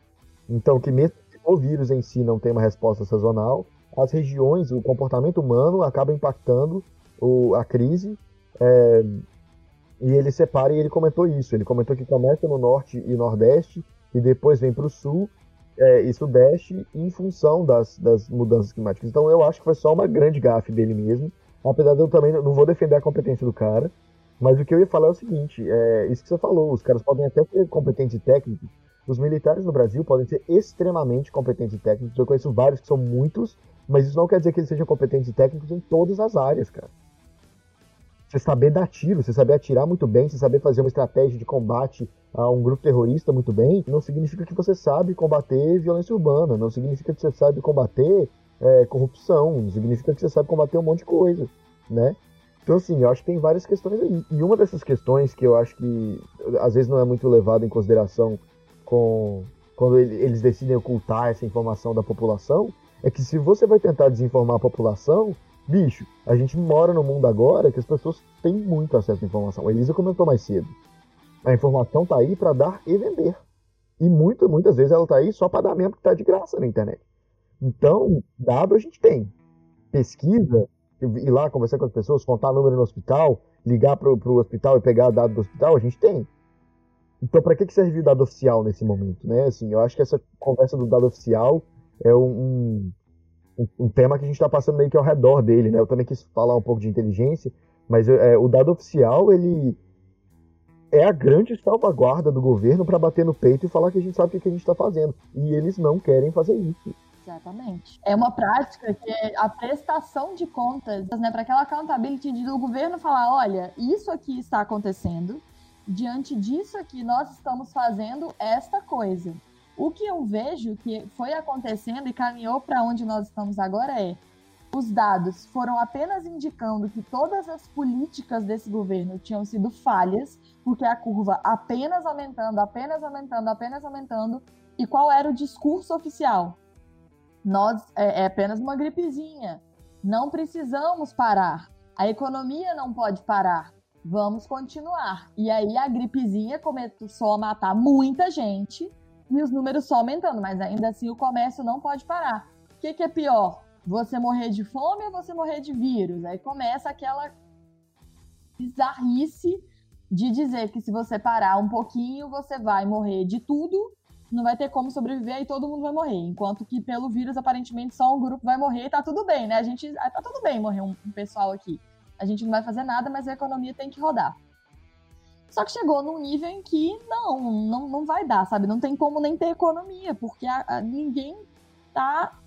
Então, que mesmo que o vírus em si não tem uma resposta sazonal, as regiões, o comportamento humano acaba impactando o, a crise. É, e ele separa e ele comentou isso. Ele comentou que começa no norte e nordeste e depois vem para o sul é, e sudeste em função das, das mudanças climáticas. Então eu acho que foi só uma grande gafe dele mesmo. Apesar de eu também não vou defender a competência do cara, mas o que eu ia falar é o seguinte: é isso que você falou, os caras podem até ser competentes e técnicos. Os militares no Brasil podem ser extremamente competentes e técnicos. Eu conheço vários que são muitos, mas isso não quer dizer que eles sejam competentes e técnicos em todas as áreas, cara. Você saber dar tiro, você saber atirar muito bem, você saber fazer uma estratégia de combate a um grupo terrorista muito bem, não significa que você sabe combater violência urbana, não significa que você sabe combater é, corrupção, não significa que você sabe combater um monte de coisa, né? Então, assim, eu acho que tem várias questões aí. E uma dessas questões que eu acho que às vezes não é muito levado em consideração com quando eles decidem ocultar essa informação da população é que se você vai tentar desinformar a população, bicho, a gente mora no mundo agora que as pessoas têm muito acesso à informação. A Elisa comentou mais cedo. A informação tá aí para dar e vender. E muito, muitas vezes ela tá aí só para dar mesmo que tá de graça na internet. Então, dado a gente tem. Pesquisa, ir lá conversar com as pessoas, contar número no hospital, ligar para o hospital e pegar dado do hospital, a gente tem. Então, para que, que serve o dado oficial nesse momento? Né? Assim, eu acho que essa conversa do dado oficial é um, um, um tema que a gente está passando meio que ao redor dele. Né? Eu também quis falar um pouco de inteligência, mas é, o dado oficial ele é a grande salvaguarda do governo para bater no peito e falar que a gente sabe o que a gente está fazendo. E eles não querem fazer isso. Exatamente. É uma prática que é a prestação de contas, né, para aquela accountability do governo falar, olha, isso aqui está acontecendo, diante disso aqui nós estamos fazendo esta coisa. O que eu vejo que foi acontecendo e caminhou para onde nós estamos agora é os dados foram apenas indicando que todas as políticas desse governo tinham sido falhas, porque a curva apenas aumentando, apenas aumentando, apenas aumentando. E qual era o discurso oficial? Nós é, é apenas uma gripezinha. Não precisamos parar. A economia não pode parar. Vamos continuar. E aí a gripezinha começou a matar muita gente e os números só aumentando, mas ainda assim o comércio não pode parar. O que, que é pior? Você morrer de fome ou você morrer de vírus? Aí começa aquela bizarrice de dizer que se você parar um pouquinho, você vai morrer de tudo, não vai ter como sobreviver e todo mundo vai morrer. Enquanto que pelo vírus, aparentemente, só um grupo vai morrer e tá tudo bem, né? A gente. Tá tudo bem morrer um, um pessoal aqui a gente não vai fazer nada, mas a economia tem que rodar. Só que chegou num nível em que não, não, não vai dar, sabe? Não tem como nem ter economia, porque a, a, ninguém tá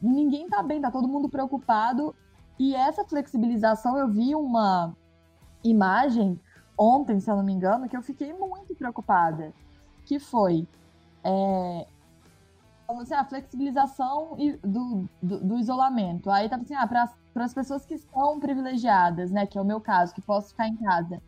ninguém tá bem, tá todo mundo preocupado. E essa flexibilização, eu vi uma imagem ontem, se eu não me engano, que eu fiquei muito preocupada, que foi é, assim, a flexibilização do, do, do, isolamento. Aí tava assim, ah, para as pessoas que são privilegiadas, né, que é o meu caso, que posso ficar em casa,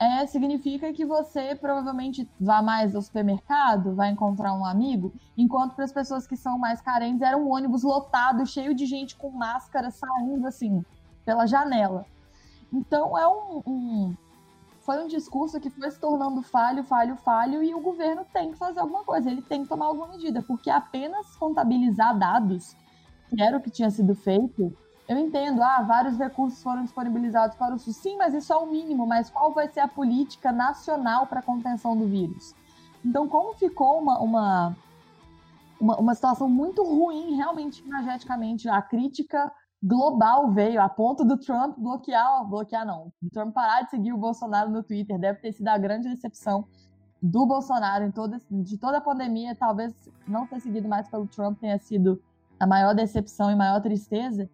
é, significa que você provavelmente vá mais ao supermercado, vai encontrar um amigo, enquanto para as pessoas que são mais carentes era um ônibus lotado, cheio de gente com máscara saindo assim pela janela. Então é um, um foi um discurso que foi se tornando falho, falho, falho, e o governo tem que fazer alguma coisa, ele tem que tomar alguma medida, porque apenas contabilizar dados, que era o que tinha sido feito, eu entendo, ah, vários recursos foram disponibilizados para o SUS. Sim, mas isso é o mínimo, mas qual vai ser a política nacional para a contenção do vírus? Então, como ficou uma, uma, uma, uma situação muito ruim, realmente, energeticamente, a crítica global veio a ponto do Trump bloquear, bloquear não, do Trump parar de seguir o Bolsonaro no Twitter, deve ter sido a grande decepção do Bolsonaro em toda, de toda a pandemia, talvez não ter seguido mais pelo Trump tenha sido a maior decepção e maior tristeza,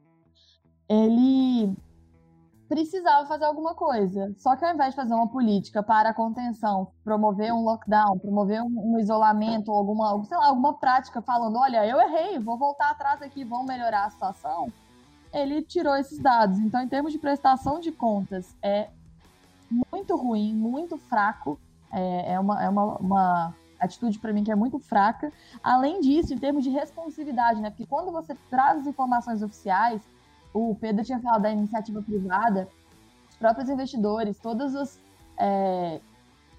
ele precisava fazer alguma coisa. Só que ao invés de fazer uma política para a contenção, promover um lockdown, promover um, isolamento, alguma, sei lá, alguma prática falando, olha, eu errei, vou voltar atrás aqui, vamos melhorar a situação, ele tirou esses dados. Então, em termos de prestação de contas, é muito ruim, muito fraco. É, é uma, é uma, uma atitude para mim que é muito fraca. Além disso, em termos de responsividade, né? Porque quando você traz informações oficiais, o Pedro tinha falado da iniciativa privada, os próprios investidores, todos os. É,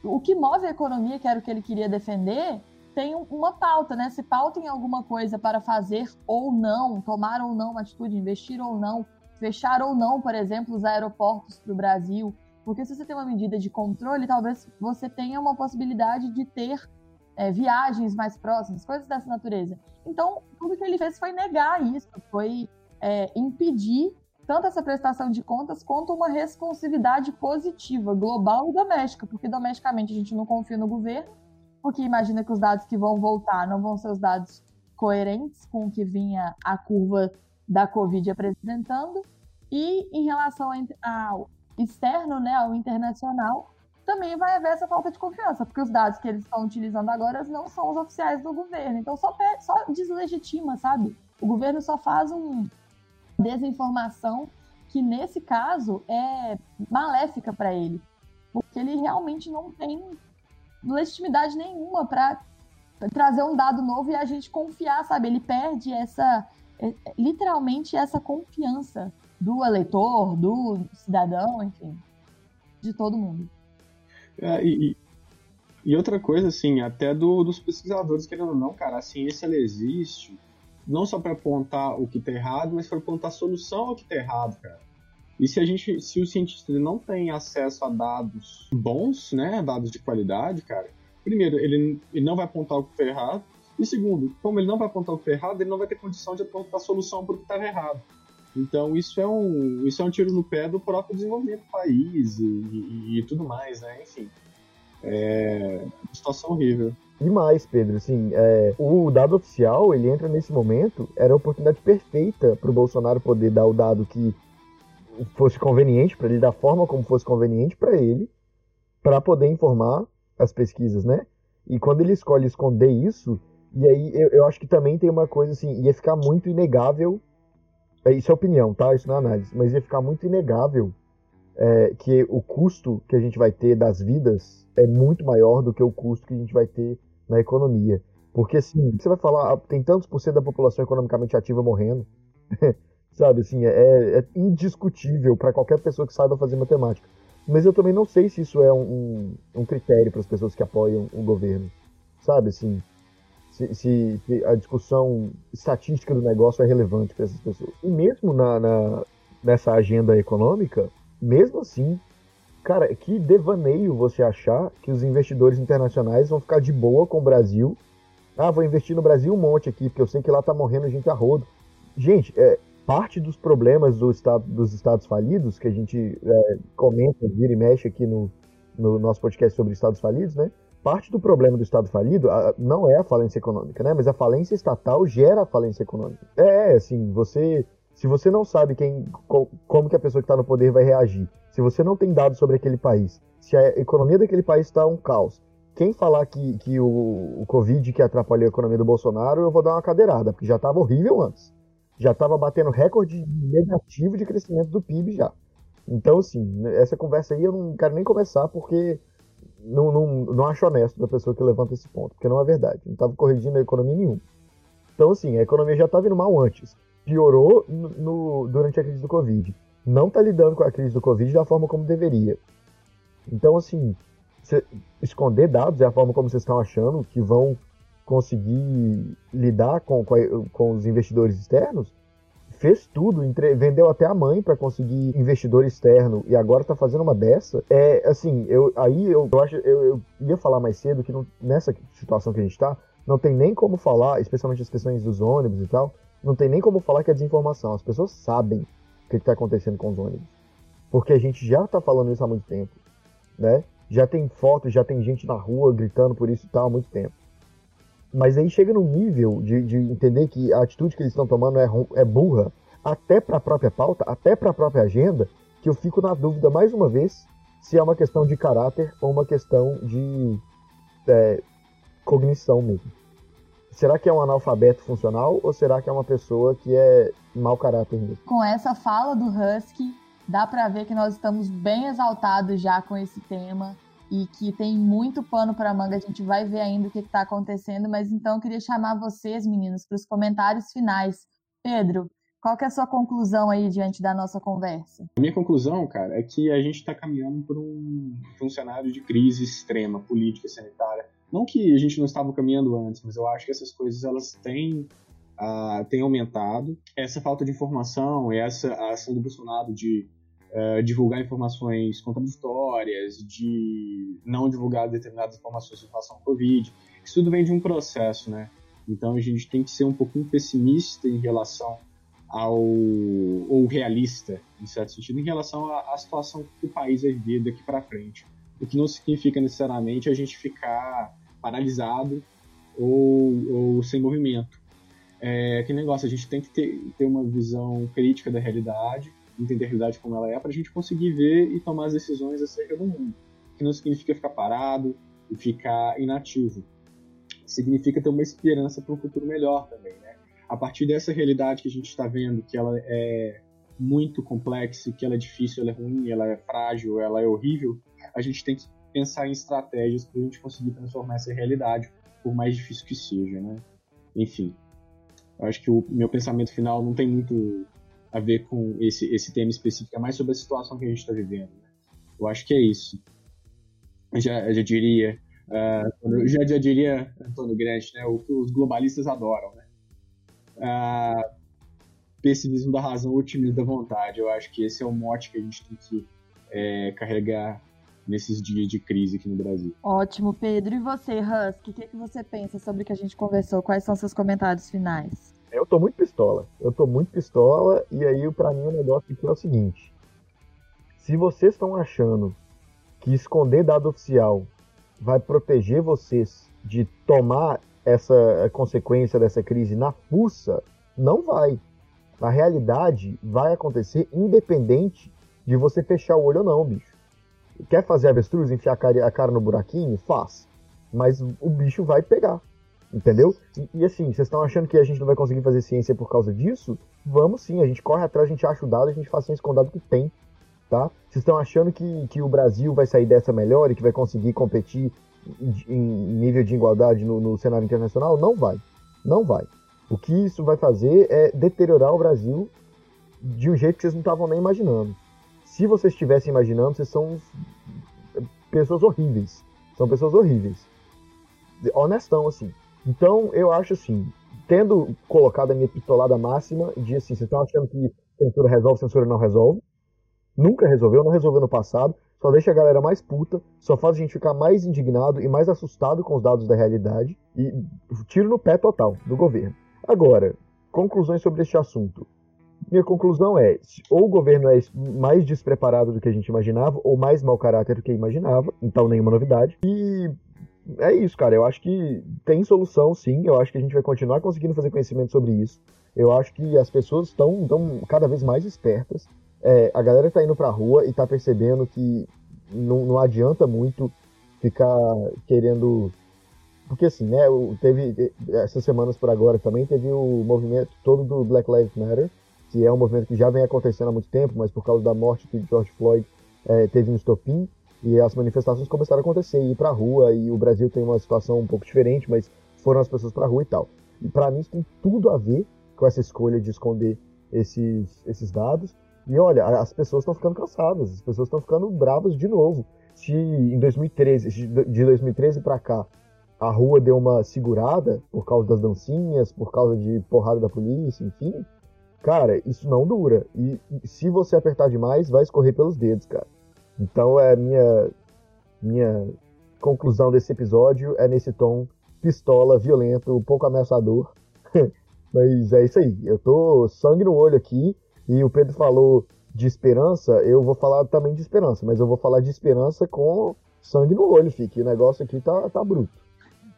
o que move a economia, que era o que ele queria defender, tem uma pauta, né? Se pauta em alguma coisa para fazer ou não, tomar ou não uma atitude, investir ou não, fechar ou não, por exemplo, os aeroportos para o Brasil. Porque se você tem uma medida de controle, talvez você tenha uma possibilidade de ter é, viagens mais próximas, coisas dessa natureza. Então, tudo que ele fez foi negar isso, foi é, impedir tanto essa prestação de contas quanto uma responsividade positiva, global e doméstica, porque domesticamente a gente não confia no governo, porque imagina que os dados que vão voltar não vão ser os dados coerentes com o que vinha a curva da Covid apresentando. E em relação ao externo, né, ao internacional, também vai haver essa falta de confiança, porque os dados que eles estão utilizando agora não são os oficiais do governo. Então só, só deslegitima, sabe? O governo só faz um desinformação que, nesse caso, é maléfica para ele. Porque ele realmente não tem legitimidade nenhuma para trazer um dado novo e a gente confiar, sabe? Ele perde essa, é, é, literalmente, essa confiança do eleitor, do cidadão, enfim, de todo mundo. É, e, e, outra coisa, assim, até do, dos pesquisadores, querendo ou não, cara, a ciência ela existe não só para apontar o que está errado, mas para apontar a solução ao que está errado, cara. E se a gente, se o cientista não tem acesso a dados bons, né, dados de qualidade, cara, primeiro, ele, ele não vai apontar o que está errado, e segundo, como ele não vai apontar o que está errado, ele não vai ter condição de apontar a solução para o que estava errado. Então isso é um isso é um tiro no pé do próprio desenvolvimento do país e, e, e tudo mais, né? Enfim, é uma situação horrível. Demais, Pedro. Assim, é, o dado oficial ele entra nesse momento era a oportunidade perfeita para o Bolsonaro poder dar o dado que fosse conveniente para ele, da forma como fosse conveniente para ele, para poder informar as pesquisas, né? E quando ele escolhe esconder isso, E aí eu, eu acho que também tem uma coisa assim, ia ficar muito inegável. é, Isso é opinião, tá? Isso não é análise. Mas ia ficar muito inegável é, que o custo que a gente vai ter das vidas é muito maior do que o custo que a gente vai ter na economia. Porque assim, você vai falar, tem tantos por cento da população economicamente ativa morrendo. Sabe, assim, é, é indiscutível para qualquer pessoa que saiba fazer matemática. Mas eu também não sei se isso é um, um, um critério para as pessoas que apoiam o governo. Sabe, assim, se, se- se a discussão estatística do negócio é relevante para essas pessoas. E mesmo na, na- nessa agenda econômica, mesmo assim, cara, que devaneio você achar que os investidores internacionais vão ficar de boa com o Brasil. Ah, vou investir no Brasil um monte aqui, porque eu sei que lá tá morrendo gente a rodo. Gente, é, parte dos problemas do estado, dos estados falidos, que a gente é, comenta, vira e mexe aqui no, no nosso podcast sobre estados falidos, né? Parte do problema do estado falido a- não é a falência econômica, né? Mas a falência estatal gera a falência econômica. É, assim, você. Se você não sabe quem, co- como que a pessoa que está no poder vai reagir, se você não tem dados sobre aquele país, se a economia daquele país está um caos, quem falar que, que o, o Covid que atrapalhou a economia do Bolsonaro, eu vou dar uma cadeirada, porque já estava horrível antes. Já estava batendo recorde negativo de crescimento do PIB já. Então, assim, essa conversa aí eu não quero nem começar porque não, não, não acho honesto da pessoa que levanta esse ponto, porque não é verdade. Não estava corrigindo a economia nenhuma. Então, assim, a economia já estava indo mal antes. Piorou no, no- durante a crise do Covid. Não está lidando com a crise do Covid da forma como deveria. Então, assim, esconder dados é a forma como vocês estão achando que vão conseguir lidar com, com, a- com os investidores externos? Fez tudo, entre- vendeu até a mãe para conseguir investidor externo e agora tá fazendo uma dessa. É assim, eu aí eu, eu acho eu, eu ia falar mais cedo que não- nessa situação que a gente tá, não tem nem como falar, especialmente as questões dos ônibus e tal, não tem nem como falar que é desinformação. As pessoas sabem o que está acontecendo com os ônibus. Porque a gente já está falando isso há muito tempo, né? Já tem fotos, já tem gente na rua gritando por isso e tal há muito tempo. Mas aí chega num nível de, de entender que a atitude que eles estão tomando é, é burra, até para a própria pauta, até para a própria agenda, que eu fico na dúvida mais uma vez se é uma questão de caráter ou uma questão de é, cognição mesmo. Será que é um analfabeto funcional ou será que é uma pessoa que é mau caráter mesmo? Com essa fala do Husky, dá pra ver que nós estamos bem exaltados já com esse tema e que tem muito pano para manga. A gente vai ver ainda o que está acontecendo, mas então eu queria chamar vocês, meninos, para os comentários finais. Pedro, qual que é a sua conclusão aí diante da nossa conversa? A minha conclusão, cara, é que a gente está caminhando por um, por um cenário de crise extrema, política, sanitária. Não que a gente não estava caminhando antes, mas eu acho que essas coisas elas têm, ah, têm aumentado. Essa falta de informação, essa ação do Bolsonaro de eh, divulgar informações contraditórias, de não divulgar determinadas informações em relação ao Covid, isso tudo vem de um processo, né? Então a gente tem que ser um pouquinho pessimista em relação ao ou realista, em certo sentido, em relação à, à situação que o país vai viver daqui para frente. O que não significa necessariamente a gente ficar paralisado ou, ou sem movimento. É aquele negócio, a gente tem que ter, ter uma visão crítica da realidade, entender a realidade como ela é, para a gente conseguir ver e tomar as decisões acerca do mundo. O que não significa ficar parado e ficar inativo. Significa ter uma esperança para um futuro melhor também, né? a partir dessa realidade que a gente está vendo, que ela é muito complexa, que ela é difícil, ela é ruim, ela é frágil, ela é horrível, a gente tem que pensar em estratégias para a gente conseguir transformar essa realidade, por mais difícil que seja, né? Enfim, acho que o meu pensamento final não tem muito a ver com esse, esse tema específico, é mais sobre a situação que a gente está vivendo. Né? Eu acho que é isso. Eu já, já diria, uh, já, já diria Antônio Grande, né? O que os globalistas adoram, né? Uh, pessimismo da razão, otimismo da vontade. Eu acho que esse é o mote que a gente tem que é, carregar nesses dias de crise aqui no Brasil. Ótimo, Pedro. E você, Husky, o que, que você pensa sobre o que a gente conversou? Quais são seus comentários finais? Eu tô muito pistola. Eu tô muito pistola, e aí pra mim o negócio aqui é o seguinte. Se vocês estão achando que esconder dado oficial vai proteger vocês de tomar essa consequência dessa crise na fuça, não vai. Na realidade, vai acontecer independente de você fechar o olho ou não, bicho. Quer fazer avestruz, enfiar a cara, no buraquinho? Faz. Mas o bicho vai pegar. Entendeu? E, e assim, vocês estão achando que a gente não vai conseguir fazer ciência por causa disso? Vamos sim, a gente corre atrás, a gente acha o dado, a gente faz ciência com o dado que tem, tá? Vocês estão achando que, que o Brasil vai sair dessa melhor e que vai conseguir competir em, nível de igualdade no, no cenário internacional? Não vai. Não vai. O que isso vai fazer é deteriorar o Brasil de um jeito que vocês não estavam nem imaginando. Se vocês estivessem imaginando, vocês são pessoas horríveis. São pessoas horríveis. Honestão, assim. Então, eu acho assim, tendo colocado a minha pistolada máxima, de assim, vocês estão achando que censura resolve, censura não resolve. Nunca resolveu, não resolveu no passado, só deixa a galera mais puta, só faz a gente ficar mais indignado e mais assustado com os dados da realidade e tiro no pé total do governo. Agora, conclusões sobre este assunto. Minha conclusão é: ou o governo é mais despreparado do que a gente imaginava, ou mais mau caráter do que imaginava, então nenhuma novidade. E é isso, cara. Eu acho que tem solução, sim. Eu acho que a gente vai continuar conseguindo fazer conhecimento sobre isso. Eu acho que as pessoas estão cada vez mais espertas. É, a galera está indo pra rua e está percebendo que não, não adianta muito ficar querendo. Porque assim, né? Teve essas semanas por agora também teve o movimento todo do Black Lives Matter, que é um movimento que já vem acontecendo há muito tempo, mas por causa da morte de George Floyd é, teve um estopim. E as manifestações começaram a acontecer, ir pra rua, e o Brasil tem uma situação um pouco diferente, mas foram as pessoas pra rua e tal. E para mim isso tem tudo a ver com essa escolha de esconder esses, esses dados. E olha, as pessoas estão ficando cansadas, as pessoas estão ficando bravas de novo. Se em 2013, de 2013 para cá, a rua deu uma segurada por causa das dancinhas, por causa de porrada da polícia, enfim, cara, isso não dura. E se você apertar demais, vai escorrer pelos dedos, cara. Então é minha minha conclusão desse episódio é nesse tom pistola, violento, um pouco ameaçador. Mas é isso aí. Eu tô sangue no olho aqui e o Pedro falou de esperança, eu vou falar também de esperança, mas eu vou falar de esperança com sangue no olho, fique. O negócio aqui tá, tá bruto.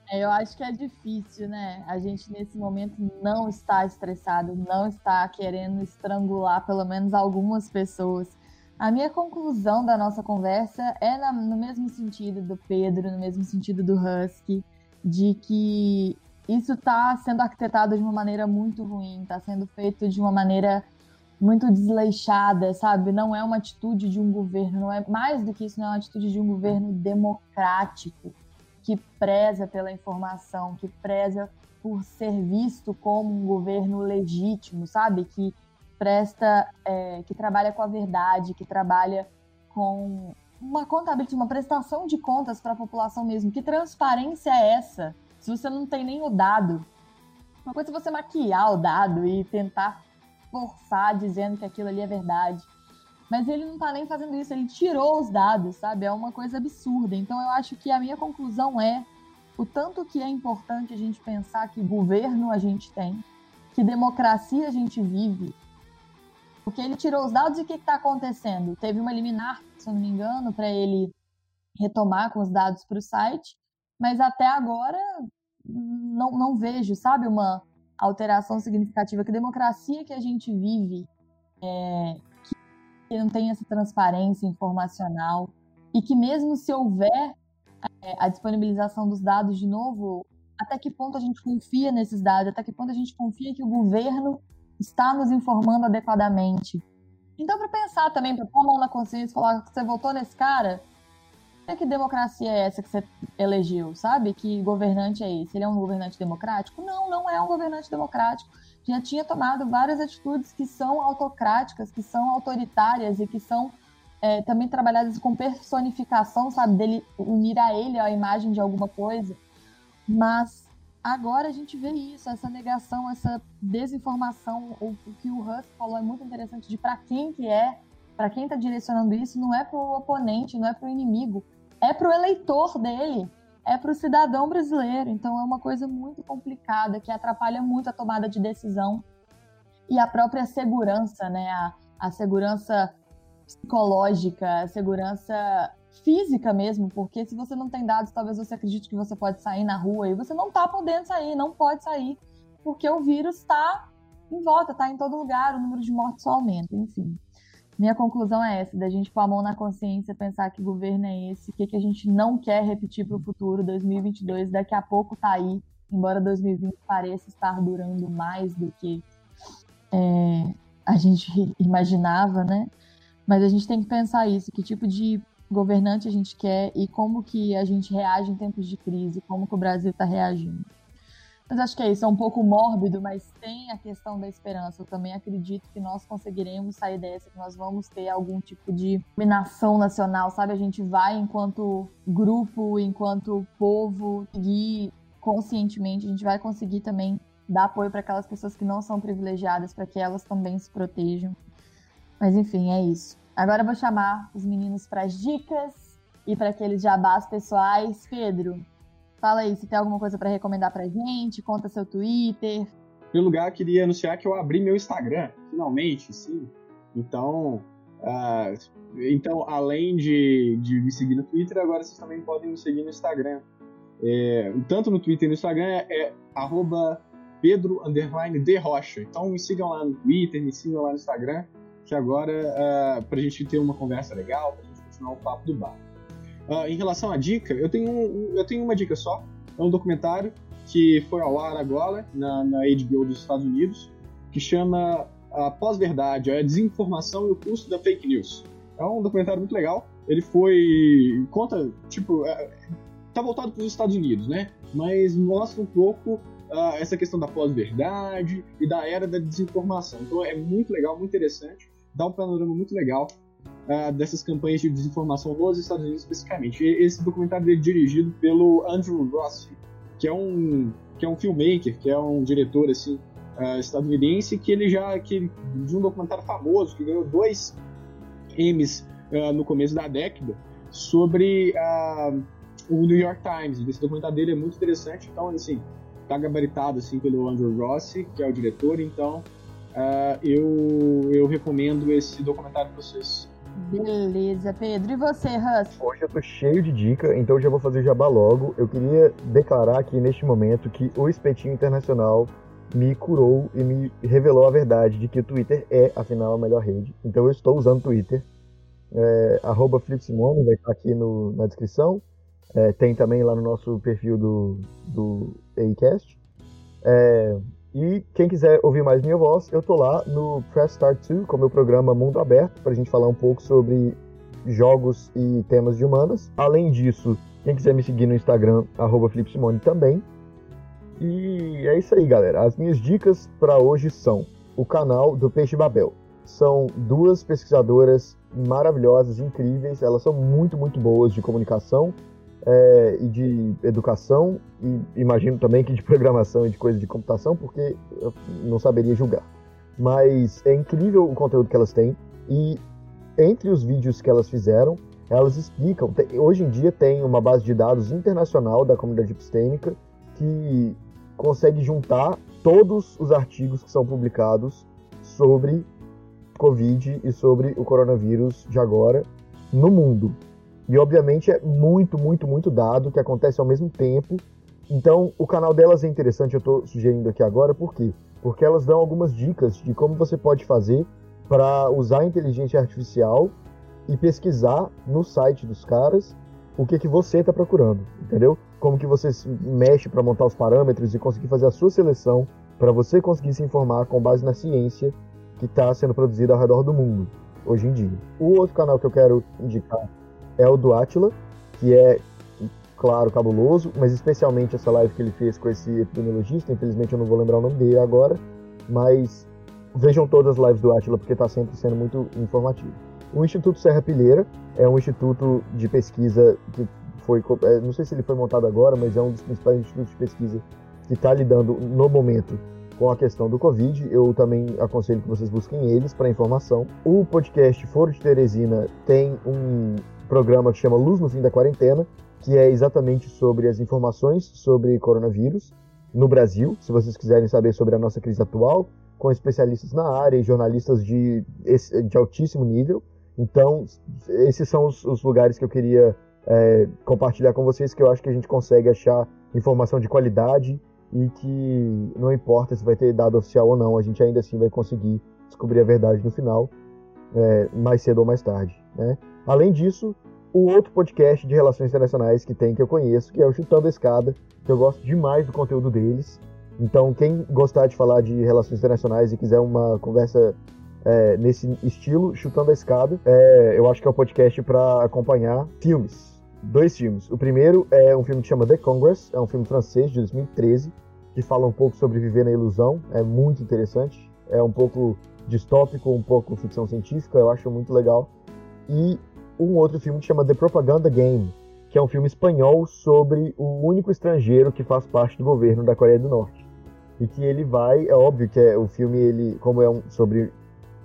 É, eu acho que é difícil, né? A gente nesse momento não está estressado, não está querendo estrangular pelo menos algumas pessoas. A minha conclusão da nossa conversa é na, no mesmo sentido do Pedro, no mesmo sentido do Husky, de que isso está sendo arquitetado de uma maneira muito ruim, está sendo feito de uma maneira muito desleixada, sabe? Não é uma atitude de um governo, não é mais do que isso, não é uma atitude de um governo democrático que preza pela informação, que preza por ser visto como um governo legítimo, sabe? Que presta, é, que trabalha com a verdade, que trabalha com uma contabilidade, uma prestação de contas para a população mesmo. Que transparência é essa? Se você não tem nem o dado. Uma coisa é você maquiar o dado e tentar forçar dizendo que aquilo ali é verdade. Mas ele não está nem fazendo isso, ele tirou os dados, sabe? É uma coisa absurda. Então eu acho que a minha conclusão é o tanto que é importante a gente pensar que governo a gente tem, que democracia a gente vive, porque ele tirou os dados e o que está acontecendo? Teve uma liminar, se não me engano, para ele retomar com os dados para o site, mas até agora não, não vejo, sabe, uma alteração significativa. Que democracia que a gente vive, é, que não tem essa transparência informacional, e que mesmo se houver é, a disponibilização dos dados de novo, até que ponto a gente confia nesses dados, até que ponto a gente confia que o governo está nos informando adequadamente. Então, para pensar também, para pôr a mão na consciência e falar que você votou nesse cara, que democracia é essa que você elegeu, sabe? Que governante é esse? Ele é um governante democrático? Não, não é um governante democrático. Já tinha tomado várias atitudes que são autocráticas, que são autoritárias e que são é, também trabalhadas com personificação, sabe? Dele unir a ele a imagem de alguma coisa. Mas agora a gente vê isso, essa negação, essa desinformação. O, o que o Russ falou é muito interessante de para quem que é, para quem está direcionando isso, não é para o oponente, não é para o inimigo, é para o eleitor dele, é para o cidadão brasileiro. Então é uma coisa muito complicada que atrapalha muito a tomada de decisão e a própria segurança, né? A, a segurança psicológica, a segurança física mesmo, porque se você não tem dados, talvez você acredite que você pode sair na rua e você não tá podendo sair, não pode sair, porque o vírus está em volta, está em todo lugar, o número de mortes só aumenta, enfim. Minha conclusão é essa, da gente pôr a mão na consciência, pensar que governo é esse, o que, que a gente não quer repetir para o futuro, 2022, daqui a pouco tá aí, embora 2020 pareça estar durando mais do que é, a gente imaginava, né? Mas a gente tem que pensar isso, que tipo de governante a gente quer e como que a gente reage em tempos de crise, como que o Brasil está reagindo. Mas acho que é isso, é um pouco mórbido, mas tem a questão da esperança. Eu também acredito que nós conseguiremos sair dessa, que nós vamos ter algum tipo de dominação nacional, sabe? A gente vai, enquanto grupo, enquanto povo, seguir conscientemente, a gente vai conseguir também dar apoio para aquelas pessoas que não são privilegiadas, para que elas também se protejam. Mas enfim, é isso. Agora eu vou chamar os meninos para as dicas e para aqueles jabás pessoais. Pedro, Fala aí se tem alguma coisa para recomendar pra gente, conta seu Twitter. Em primeiro lugar, queria anunciar que eu abri meu Instagram, finalmente, sim. Então, uh, então além de, de me seguir no Twitter, agora vocês também podem me seguir no Instagram. É, tanto no Twitter e no Instagram é, é Pedro de Rocha. Então me sigam lá no Twitter, me sigam lá no Instagram, que agora uh, pra gente ter uma conversa legal, pra gente continuar o papo do bar. Uh, em relação à dica, eu tenho, eu tenho uma dica só. É um documentário que foi ao ar agora na, na HBO dos Estados Unidos, que chama a pós-verdade, a desinformação e o custo da fake news. É um documentário muito legal. Ele foi conta tipo é, tá voltado para os Estados Unidos, né? Mas mostra um pouco uh, essa questão da pós-verdade e da era da desinformação. Então é muito legal, muito interessante, dá um panorama muito legal uh, dessas campanhas de desinformação nos Estados Unidos especificamente. E esse documentário é dirigido pelo Andrew Rossi, que é um que é um filmmaker, que é um diretor assim uh, estadunidense, que ele já que de um documentário famoso que ganhou dois Emmys uh, no começo da década sobre o New York Times. Esse documentário dele é muito interessante, então assim tá gabaritado assim pelo Andrew Rossi, que é o diretor, então uh, eu, eu recomendo esse documentário para vocês. Beleza, Pedro. E você, Russ? Hoje eu tô cheio de dica, então já vou fazer jabá logo. Eu queria declarar aqui neste momento que o Espetinho Internacional me curou e me revelou a verdade de que o Twitter é, afinal, a melhor rede. Então eu estou usando o Twitter. É, arroba Felipe Simone vai estar aqui no, na descrição. É, tem também lá no nosso perfil do, do Acast. É, e quem quiser ouvir mais minha voz, eu tô lá no Press Start 2 com o meu programa Mundo Aberto, para a gente falar um pouco sobre jogos e temas de humanas. Além disso, quem quiser me seguir no Instagram, arroba também. E é isso aí, galera. As minhas dicas para hoje são o canal do Peixe Babel. São duas pesquisadoras maravilhosas, incríveis. Elas são muito, muito boas de comunicação é, e de educação, e imagino também que de programação e de coisa de computação, porque eu não saberia julgar. Mas é incrível o conteúdo que elas têm, e entre os vídeos que elas fizeram, elas explicam. Hoje em dia tem uma base de dados internacional da comunidade epistêmica que consegue juntar todos os artigos que são publicados sobre Covid e sobre o coronavírus de agora no mundo. E obviamente é muito, muito, muito dado que acontece ao mesmo tempo. Então o canal delas é interessante, eu estou sugerindo aqui agora, por quê? Porque elas dão algumas dicas de como você pode fazer para usar a inteligência artificial e pesquisar no site dos caras o que, que você está procurando, entendeu? Como que você mexe para montar os parâmetros e conseguir fazer a sua seleção para você conseguir se informar com base na ciência que está sendo produzida ao redor do mundo hoje em dia. O outro canal que eu quero indicar é o do Atila, que é, claro, cabuloso, mas especialmente essa live que ele fez com esse epidemiologista, infelizmente eu não vou lembrar o nome dele agora, mas vejam todas as lives do Atila porque está sempre sendo muito informativo. O Instituto Serra Pilheira é um instituto de pesquisa que foi, é, não sei se ele foi montado agora, mas é um dos principais institutos de pesquisa que está lidando no momento com a questão do Covid. Eu também aconselho que vocês busquem eles para informação. O podcast Foro de Teresina tem um programa que chama Luz no Fim da Quarentena, que é exatamente sobre as informações sobre coronavírus no Brasil, se vocês quiserem saber sobre a nossa crise atual, com especialistas na área e jornalistas de, de altíssimo nível. Então, esses são os, os lugares que eu queria é, compartilhar com vocês, que eu acho que a gente consegue achar informação de qualidade e que não importa se vai ter dado oficial ou não, a gente ainda assim vai conseguir descobrir a verdade no final, é, mais cedo ou mais tarde. Né? Além disso, o outro podcast de relações internacionais que tem, que eu conheço, que é o Chutando a Escada, que eu gosto demais do conteúdo deles. Então, quem gostar de falar de relações internacionais e quiser uma conversa é, nesse estilo, Chutando a Escada, é, eu acho que é o um podcast para acompanhar filmes. Dois filmes. O primeiro é um filme que chama The Congress, é um filme francês de 2013, que fala um pouco sobre viver na ilusão. É muito interessante. É um pouco distópico, um pouco ficção científica, eu acho muito legal. E um outro filme que chama The Propaganda Game, que é um filme espanhol sobre o único estrangeiro que faz parte do governo da Coreia do Norte. E que ele vai, é óbvio que é, o filme, ele, como é um, sobre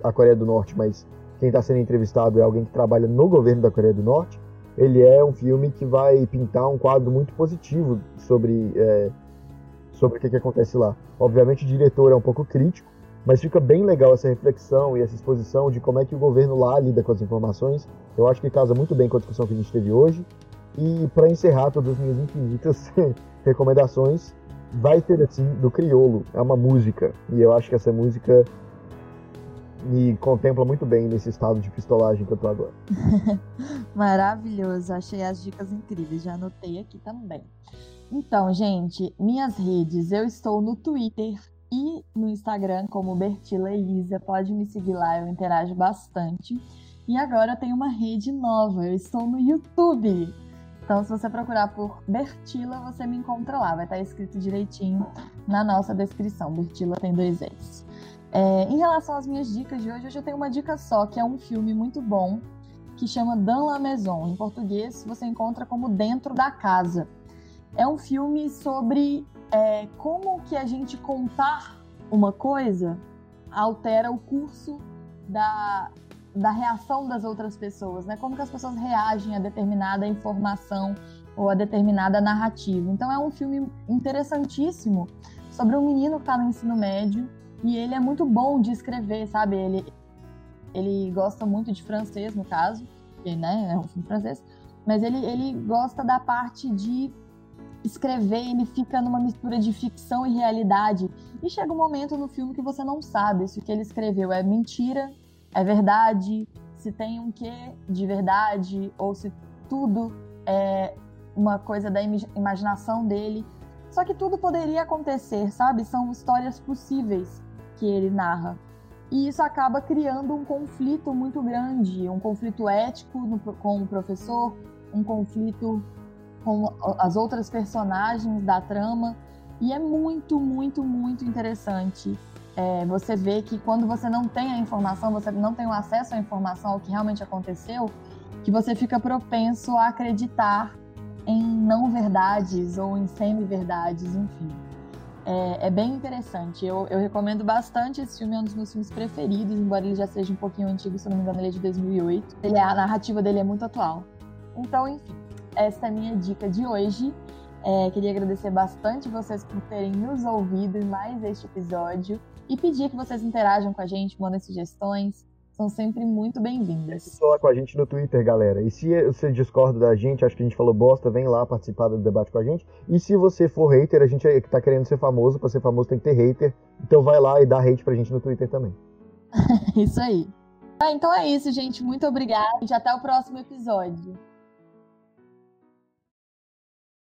a Coreia do Norte, mas quem está sendo entrevistado é alguém que trabalha no governo da Coreia do Norte, ele é um filme que vai pintar um quadro muito positivo sobre, é, sobre o que, que acontece lá. Obviamente o diretor é um pouco crítico, mas fica bem legal essa reflexão e essa exposição de como é que o governo lá lida com as informações. Eu acho que casa muito bem com a discussão que a gente teve hoje. E para encerrar todas as minhas infinitas recomendações, vai ter assim do Criolo, é uma música. E eu acho que essa música me contempla muito bem nesse estado de pistolagem que eu tô agora. Maravilhoso, achei as dicas incríveis, já anotei aqui também. Então, gente, minhas redes, eu estou no Twitter e no Instagram como Bertila Elisa, pode me seguir lá, eu interajo bastante. E agora eu tenho uma rede nova, eu estou no YouTube. Então, se você procurar por Bertila, você me encontra lá. Vai estar escrito direitinho na nossa descrição. Bertila tem dois S. É, em relação às minhas dicas de hoje, hoje eu tenho uma dica só, que é um filme muito bom, que chama Dans la Maison. Em português, você encontra como Dentro da Casa. É um filme sobre é, como que a gente contar uma coisa altera o curso da, da reação das outras pessoas, né? Como que as pessoas reagem a determinada informação ou a determinada narrativa. Então é um filme interessantíssimo sobre um menino que está no ensino médio e ele é muito bom de escrever, sabe? Ele, ele gosta muito de francês, no caso, porque né, é um filme francês, mas ele, ele gosta da parte de escrever, ele fica numa mistura de ficção e realidade. E chega um momento no filme que você não sabe se o que ele escreveu é mentira, é verdade, se tem um quê de verdade, ou se tudo é uma coisa da imaginação dele. Só que tudo poderia acontecer, sabe? São histórias possíveis que ele narra. E isso acaba criando um conflito muito grande, um conflito ético no, com o professor, um conflito com as outras personagens da trama. E é muito, muito, muito interessante. É, você vê que quando você não tem a informação, você não tem o acesso à informação, ao que realmente aconteceu, que você fica propenso a acreditar em não verdades ou em semi-verdades, enfim. É, é, bem interessante. Eu, eu, recomendo bastante esse filme, é um dos meus filmes preferidos, embora ele já seja um pouquinho antigo, se não me engano, ele é de 2008. Ele, a narrativa dele é muito atual. Então, enfim, essa é a minha dica de hoje. É, queria agradecer bastante vocês por terem nos ouvido em mais este episódio e pedir que vocês interajam com a gente, mandem sugestões, são sempre muito bem-vindas. Falar com a gente no Twitter, galera. E se você discorda da gente, acho que a gente falou bosta, vem lá participar do debate com a gente. E se você for hater, a gente é que tá querendo ser famoso, para ser famoso tem que ter hater. Então vai lá e dá hate pra gente no Twitter também. isso aí. Ah, então é isso, gente. Muito obrigada e até o próximo episódio.